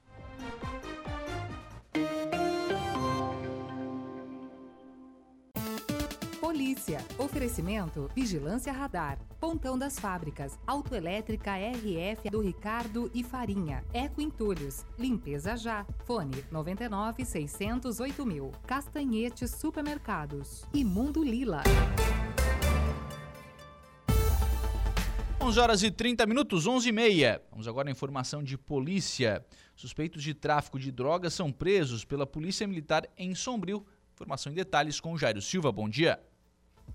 Polícia. Oferecimento Vigilância Radar. Pontão das Fábricas. Autoelétrica RF do Ricardo e Farinha. Eco Entulhos. Limpeza já. Fone 99 608 mil. Castanhetes Supermercados. E Mundo Lila. 11 horas e 30 minutos, 11 e meia. Vamos agora à informação de polícia. Suspeitos de tráfico de drogas são presos pela Polícia Militar em Sombrio. Informação em detalhes com Jairo Silva. Bom dia.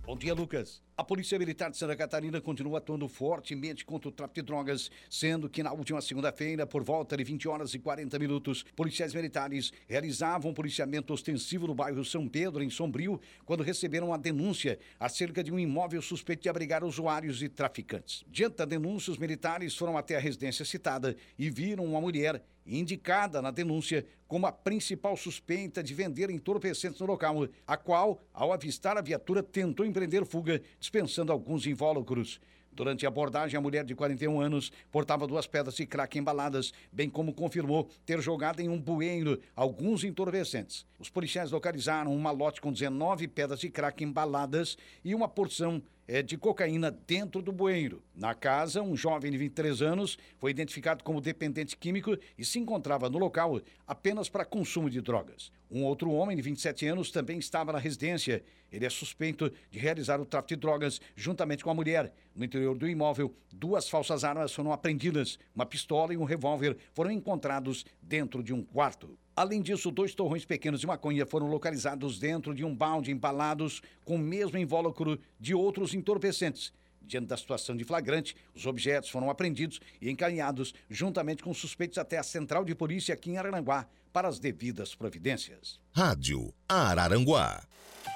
Bom dia, Lucas. A Polícia Militar de Santa Catarina continua atuando fortemente contra o tráfico de drogas, sendo que na última segunda-feira, por volta de 20 horas e 40 minutos, policiais militares realizavam um policiamento ostensivo no bairro São Pedro, em Sombrio, quando receberam a denúncia acerca de um imóvel suspeito de abrigar usuários e traficantes. Diante da denúncia, os militares foram até a residência citada e viram uma mulher indicada na denúncia como a principal suspeita de vender entorpecentes no local, a qual, ao avistar a viatura, tentou empreender fuga dispensando alguns invólucros. Durante a abordagem, a mulher de 41 anos portava duas pedras de crack embaladas, bem como confirmou ter jogado em um bueiro alguns entorpecentes. Os policiais localizaram um malote com 19 pedras de crack embaladas e uma porção é, de cocaína dentro do bueiro. Na casa, um jovem de 23 anos foi identificado como dependente químico e se encontrava no local apenas para consumo de drogas. Um outro homem de 27 anos também estava na residência. Ele é suspeito de realizar o tráfico de drogas juntamente com a mulher. No interior do imóvel, duas falsas armas foram apreendidas. Uma pistola e um revólver foram encontrados dentro de um quarto. Além disso, dois torrões pequenos de maconha foram localizados dentro de um balde embalados com o mesmo invólucro de outros entorpecentes. Diante da situação de flagrante, os objetos foram apreendidos e encaminhados juntamente com suspeitos até a central de polícia aqui em Araranguá para as devidas providências. Rádio Araranguá.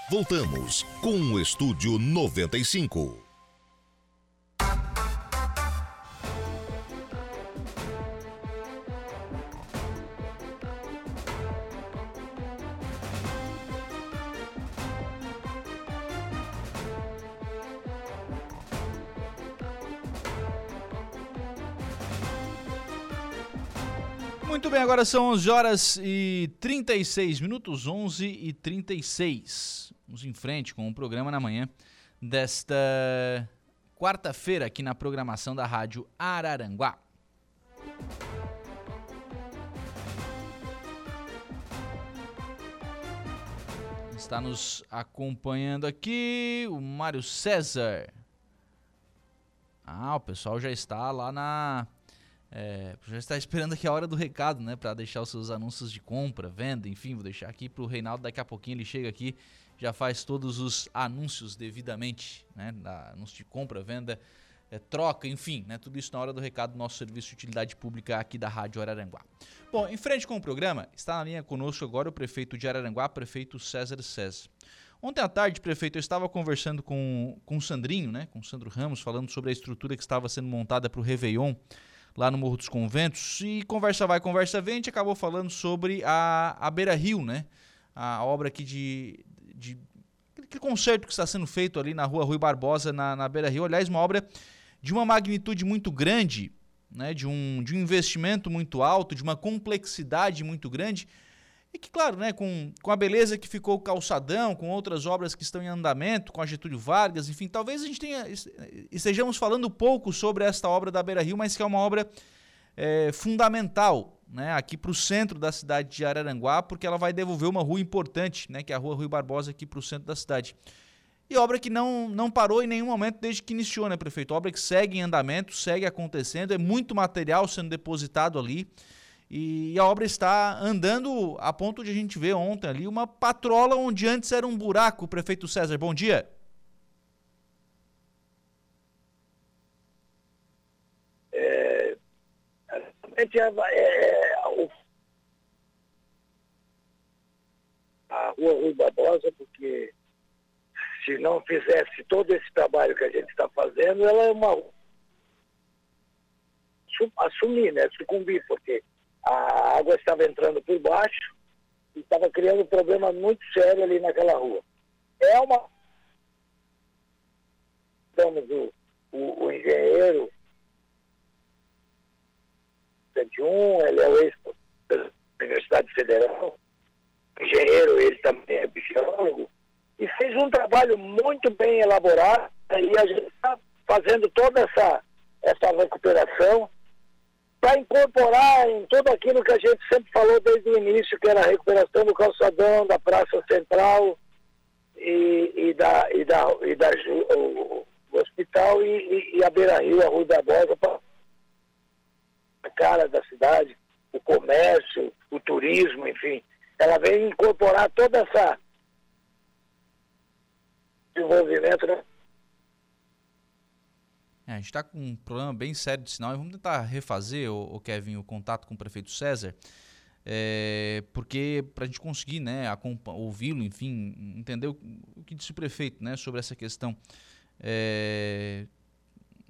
Voltamos com o Estúdio 95. Muito bem, agora são 11 horas e 36 minutos, 11 e 36. Vamos em frente com o programa na manhã desta quarta-feira aqui na programação da Rádio Araranguá. Está nos acompanhando aqui o Mário César. Ah, o pessoal já está lá na. É, já está esperando aqui a hora do recado, né? Para deixar os seus anúncios de compra, venda, enfim, vou deixar aqui para o Reinaldo. Daqui a pouquinho ele chega aqui, já faz todos os anúncios devidamente, né? Anúncio de compra, venda, é, troca, enfim, né? Tudo isso na hora do recado do nosso serviço de utilidade pública aqui da Rádio Araranguá. Bom, em frente com o programa, está na linha conosco agora o prefeito de Araranguá, prefeito César César. Ontem à tarde, prefeito, eu estava conversando com, com o Sandrinho, né, com o Sandro Ramos, falando sobre a estrutura que estava sendo montada para o Réveillon lá no Morro dos Conventos. E conversa vai, conversa vem, a gente acabou falando sobre a, a Beira Rio, né? A obra aqui de, de. Aquele concerto que está sendo feito ali na rua Rui Barbosa, na, na Beira Rio. Aliás, uma obra de uma magnitude muito grande, né? De um, de um investimento muito alto, de uma complexidade muito grande e que, claro, né, com, com a beleza que ficou o calçadão, com outras obras que estão em andamento, com a Getúlio Vargas, enfim, talvez a gente tenha, estejamos falando pouco sobre esta obra da Beira Rio, mas que é uma obra é, fundamental né, aqui para o centro da cidade de Araranguá, porque ela vai devolver uma rua importante, né, que é a rua Rui Barbosa, aqui para o centro da cidade. E obra que não, não parou em nenhum momento desde que iniciou, né, prefeito? Obra que segue em andamento, segue acontecendo, é muito material sendo depositado ali. E a obra está andando a ponto de a gente ver ontem ali uma patrola onde antes era um buraco. Prefeito César, bom dia. É, é, a Rua Rui Barbosa, porque se não fizesse todo esse trabalho que a gente está fazendo, ela é uma assumir, né? Sucumbir, porque a água estava entrando por baixo e estava criando um problema muito sério ali naquela rua. É uma. Estamos o, o, o engenheiro 101, ele é o ex da Universidade Federal, engenheiro, ele também é biólogo, e fez um trabalho muito bem elaborado e a gente está fazendo toda essa, essa recuperação para incorporar em tudo aquilo que a gente sempre falou desde o início, que era a recuperação do calçadão, da Praça Central e, e da, e da, e da o, o hospital e, e, a Beira Rio, a Rua da Bosa, para a cara da cidade, o comércio, o turismo, enfim. Ela vem incorporar toda essa desenvolvimento né? É, a gente está com um problema bem sério de sinal e vamos tentar refazer, o, Kevin, o contato com o prefeito César, é, porque para a gente conseguir né, ouvi-lo, enfim, entender o, o, que disse o prefeito né, sobre essa questão. É,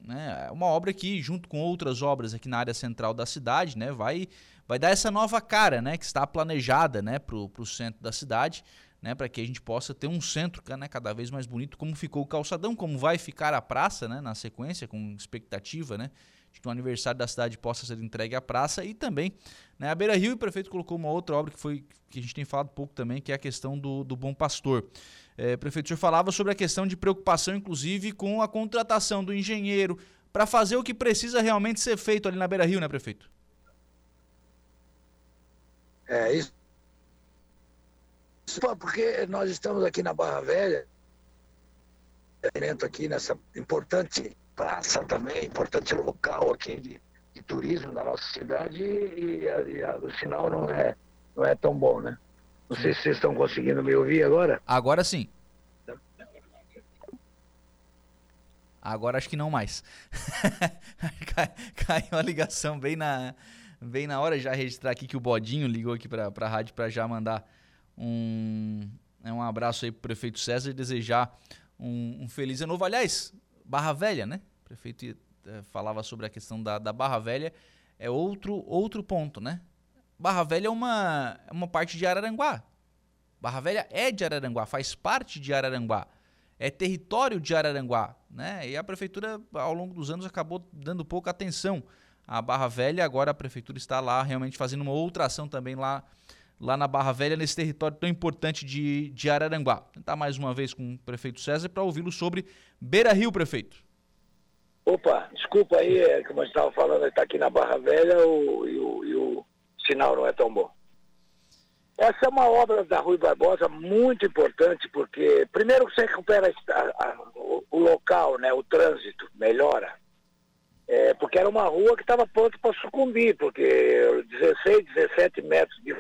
né, é uma obra que, junto com outras obras aqui na área central da cidade, né, vai, vai dar essa nova cara né, que está planejada né, para o centro da cidade né, para que a gente possa ter um centro né, cada vez mais bonito, como ficou o calçadão, como vai ficar a praça né, na sequência, com expectativa né, de que o aniversário da cidade possa ser entregue à praça e também né, a Beira Rio, o prefeito colocou uma outra obra que foi que a gente tem falado pouco também, que é a questão do, do Bom Pastor. É, prefeito, o senhor falava sobre a questão de preocupação, inclusive, com a contratação do engenheiro para fazer o que precisa realmente ser feito ali na Beira Rio, né, prefeito? É, isso porque nós estamos aqui na Barra Velha, aqui nessa importante praça também, importante local aqui de, de turismo da nossa cidade e, a, e a, o sinal não é, não é tão bom, né? Não sei se vocês estão conseguindo me ouvir agora. Agora sim. Agora acho que não mais. Caiu a ligação bem na, bem na hora já registrar aqui que o Bodinho ligou aqui para a rádio para já mandar um, né, um abraço aí pro prefeito César e desejar um, um, feliz ano novo. Aliás, Barra Velha, né? O prefeito é, falava sobre a questão da, da Barra Velha, é outro, outro ponto, né? Barra Velha é uma, é uma parte de Araranguá. Barra Velha é de Araranguá, faz parte de Araranguá, é território de Araranguá, né? E a prefeitura, ao longo dos anos, acabou dando pouca atenção a Barra Velha. Agora a prefeitura está lá realmente fazendo uma outra ação também lá, lá na Barra Velha, nesse território tão importante de, de Araranguá. Vou tentar mais uma vez com o prefeito César para ouvi-lo sobre Beira Rio, prefeito. Opa, desculpa aí, é, como eu estava falando, está aqui na Barra Velha o, e, o, e o sinal não é tão bom. Essa é uma obra da Rui Barbosa muito importante, porque primeiro você recupera a, a, o, o, local, né, o trânsito, melhora. É, porque era uma rua que estava pronta para sucumbir, porque 16, 17 metros de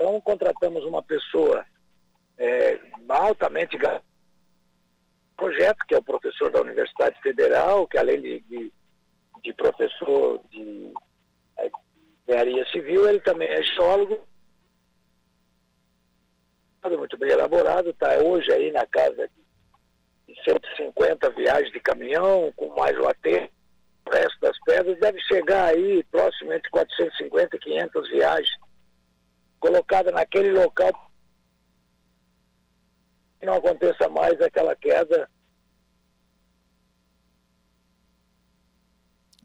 então contratamos uma pessoa é, altamente projeto, que é o professor da Universidade Federal, que além de, de, de professor de engenharia civil, ele também é geólogo, muito bem elaborado, está hoje aí na casa de 150 viagens de caminhão, com mais o aterro, resto das pedras, deve chegar aí próximo entre 450 e 500 viagens, colocada naquele local, que não aconteça mais aquela queda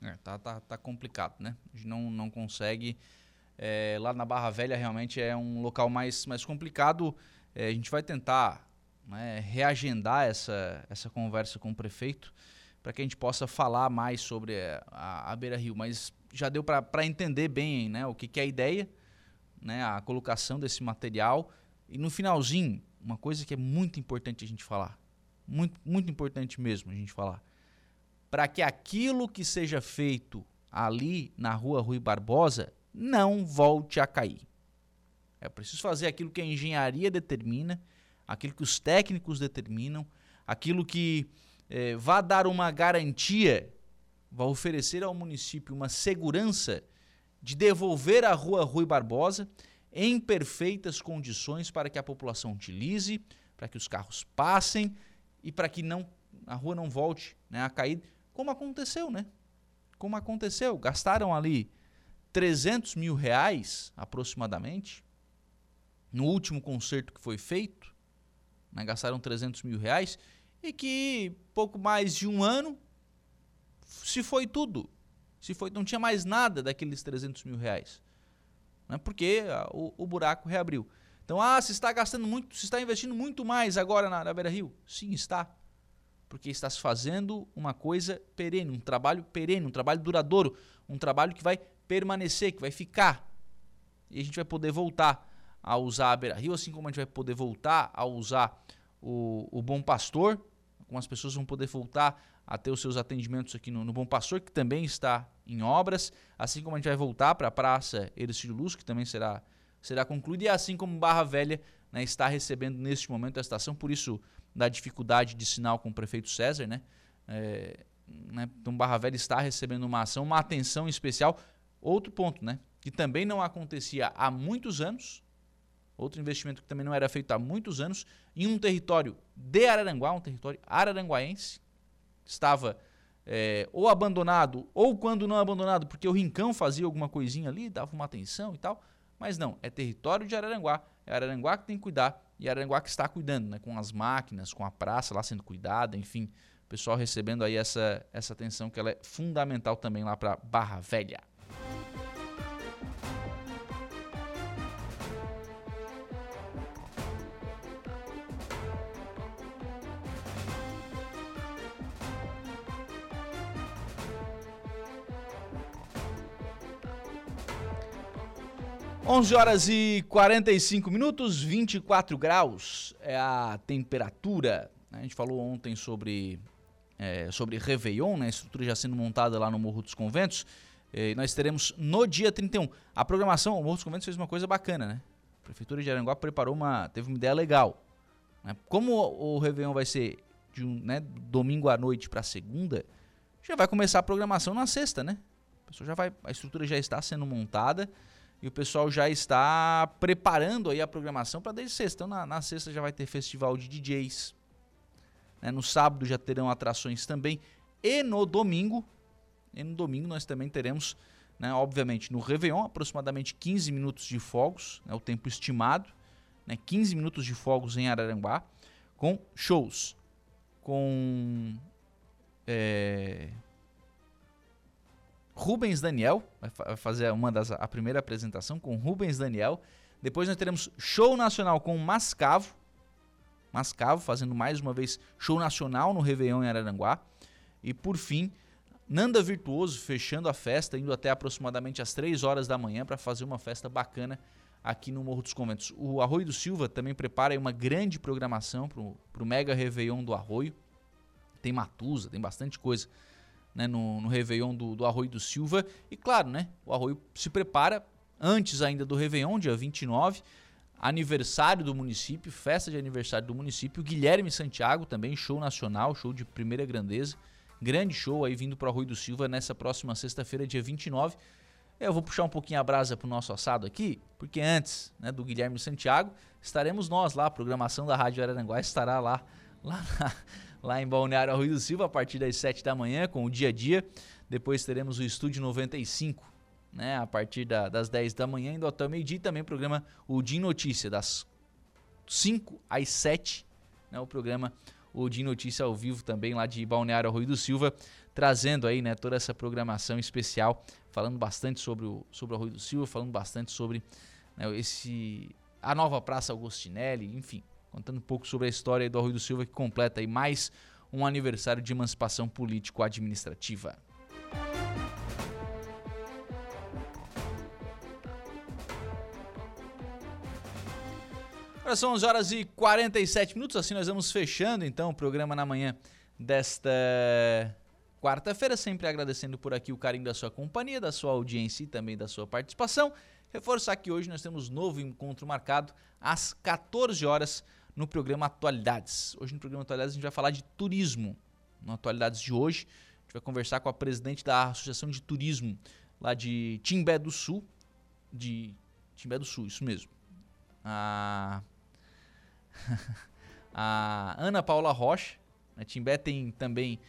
É, tá, tá, tá complicado, né? A gente não, não consegue. É, lá na Barra Velha realmente é um local mais, mais complicado. É, a gente vai tentar né, reagendar essa, essa conversa com o prefeito para que a gente possa falar mais sobre é, a, a Beira Rio. Mas já deu para entender bem né, o que, que é a ideia, né, a colocação desse material. E no finalzinho, uma coisa que é muito importante a gente falar. Muito, muito importante mesmo a gente falar para que aquilo que seja feito ali na rua Rui Barbosa não volte a cair. É preciso fazer aquilo que a engenharia determina, aquilo que os técnicos determinam, aquilo que é, vá dar uma garantia, vai oferecer ao município uma segurança de devolver a rua Rui Barbosa em perfeitas condições para que a população utilize, para que os carros passem e para que não a rua não volte né, a cair como aconteceu, né? Como aconteceu. Gastaram ali 300 mil reais, aproximadamente, no último concerto que foi feito. Né? Gastaram 300 mil reais e que pouco mais de um ano se foi tudo. Se foi, não tinha mais nada daqueles 300 mil reais. Né? Porque a, o, o, buraco reabriu. Então, ah, se está gastando muito, se está investindo muito mais agora na, na Beira Rio. Sim, está porque estás fazendo uma coisa perene, um trabalho perene, um trabalho duradouro, um trabalho que vai permanecer, que vai ficar. E a gente vai poder voltar a usar a Beira Rio, assim como a gente vai poder voltar a usar o, o Bom Pastor, algumas pessoas vão poder voltar a ter os seus atendimentos aqui no, no Bom Pastor, que também está em obras, assim como a gente vai voltar para a Praça Ercílio Luz, que também será, será concluída, e assim como Barra Velha né, está recebendo neste momento a estação, por isso da dificuldade de sinal com o prefeito César, né? É, né? Então Barra Velha está recebendo uma ação, uma atenção especial. Outro ponto, né? Que também não acontecia há muitos anos, outro investimento que também não era feito há muitos anos, em um território de Araranguá, um território araranguaense, estava é, ou abandonado, ou quando não abandonado, porque o Rincão fazia alguma coisinha ali, dava uma atenção e tal, mas não, é território de Araranguá, é Araranguá que tem que cuidar e Aranguá que está cuidando, né, com as máquinas, com a praça lá sendo cuidada, enfim, o pessoal recebendo aí essa, essa atenção que ela é fundamental também lá para Barra Velha. 11 horas e 45 minutos, 24 graus é a temperatura. A gente falou ontem sobre, é, sobre Réveillon, né? a estrutura já sendo montada lá no Morro dos Conventos. E nós teremos no dia 31. A programação, o Morro dos Conventos fez uma coisa bacana, né? A Prefeitura de Aranguá preparou uma. teve uma ideia legal. Né? Como o Réveillon vai ser de um, né, domingo à noite para segunda, já vai começar a programação na sexta, né? A, já vai, a estrutura já está sendo montada e o pessoal já está preparando aí a programação para desde sexta. Então na, na, sexta já vai ter festival de DJs. Né? No sábado já terão atrações também. E no domingo, e no domingo nós também teremos, né, obviamente, no Réveillon, aproximadamente 15 minutos de fogos, né, o tempo estimado, né, 15 minutos de fogos em Araranguá, com shows, com é, Rubens Daniel, vai fazer uma das, a primeira apresentação com Rubens Daniel. Depois nós teremos show nacional com Mascavo. Mascavo fazendo mais uma vez show nacional no Réveillon em Araranguá. E por fim, Nanda Virtuoso fechando a festa, indo até aproximadamente às 3 horas da manhã para fazer uma festa bacana aqui no Morro dos Conventos. O Arroio do Silva também prepara uma grande programação para o Mega Réveillon do Arroio. Tem Matusa, tem bastante coisa né, no, no Réveillon do, do Arroio do Silva. E claro, né, o Arroio se prepara antes ainda do Réveillon, dia 29, aniversário do município, festa de aniversário do município. Guilherme Santiago também, show nacional, show de primeira grandeza. Grande show aí vindo para o Arroio do Silva nessa próxima sexta-feira, dia 29. Eu vou puxar um pouquinho a brasa pro nosso assado aqui, porque antes né, do Guilherme Santiago, estaremos nós lá, a programação da Rádio Araranguá estará lá, lá na, lá em Balneário Arroio do Silva, a partir das 7 da manhã, com o dia a dia. Depois teremos o Estúdio 95, né, a partir da, das 10 da manhã, indo até o meio-dia. E também o programa O Dia Notícia, das 5 às 7, né, o programa O Dia Notícia ao vivo também lá de Balneário Arroio do Silva, trazendo aí né, toda essa programação especial, falando bastante sobre o, sobre o Arroio do Silva, falando bastante sobre né, esse a nova Praça Augustinelli, enfim, contando um pouco sobre a história do Arroio do Silva, que completa aí mais um aniversário de emancipação político-administrativa. Agora são 11 horas e 47 minutos, assim nós vamos fechando então o programa na manhã desta quarta-feira, sempre agradecendo por aqui o carinho da sua companhia, da sua audiência e também da sua participação. Reforçar que hoje nós temos novo encontro marcado às 14 horas no programa Atualidades. Hoje no programa Atualidades a gente vai falar de turismo. No Atualidades de hoje, a gente vai conversar com a presidente da Associação de Turismo lá de Timbé do Sul, de Timbé do Sul, isso mesmo. A, a Ana Paula Rocha. Né? Timbé tem também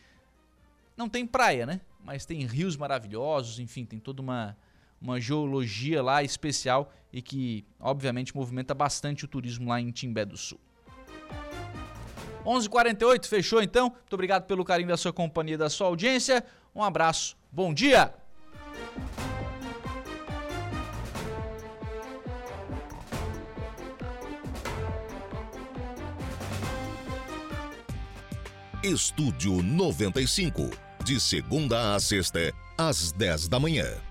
não tem praia, né? Mas tem rios maravilhosos, enfim, tem toda uma uma geologia lá especial e que, obviamente, movimenta bastante o turismo lá em Timbé do Sul. 11:48 fechou então. Muito obrigado pelo carinho da sua companhia, da sua audiência. Um abraço. Bom dia. Estúdio 95, de segunda a sexta, às 10 da manhã.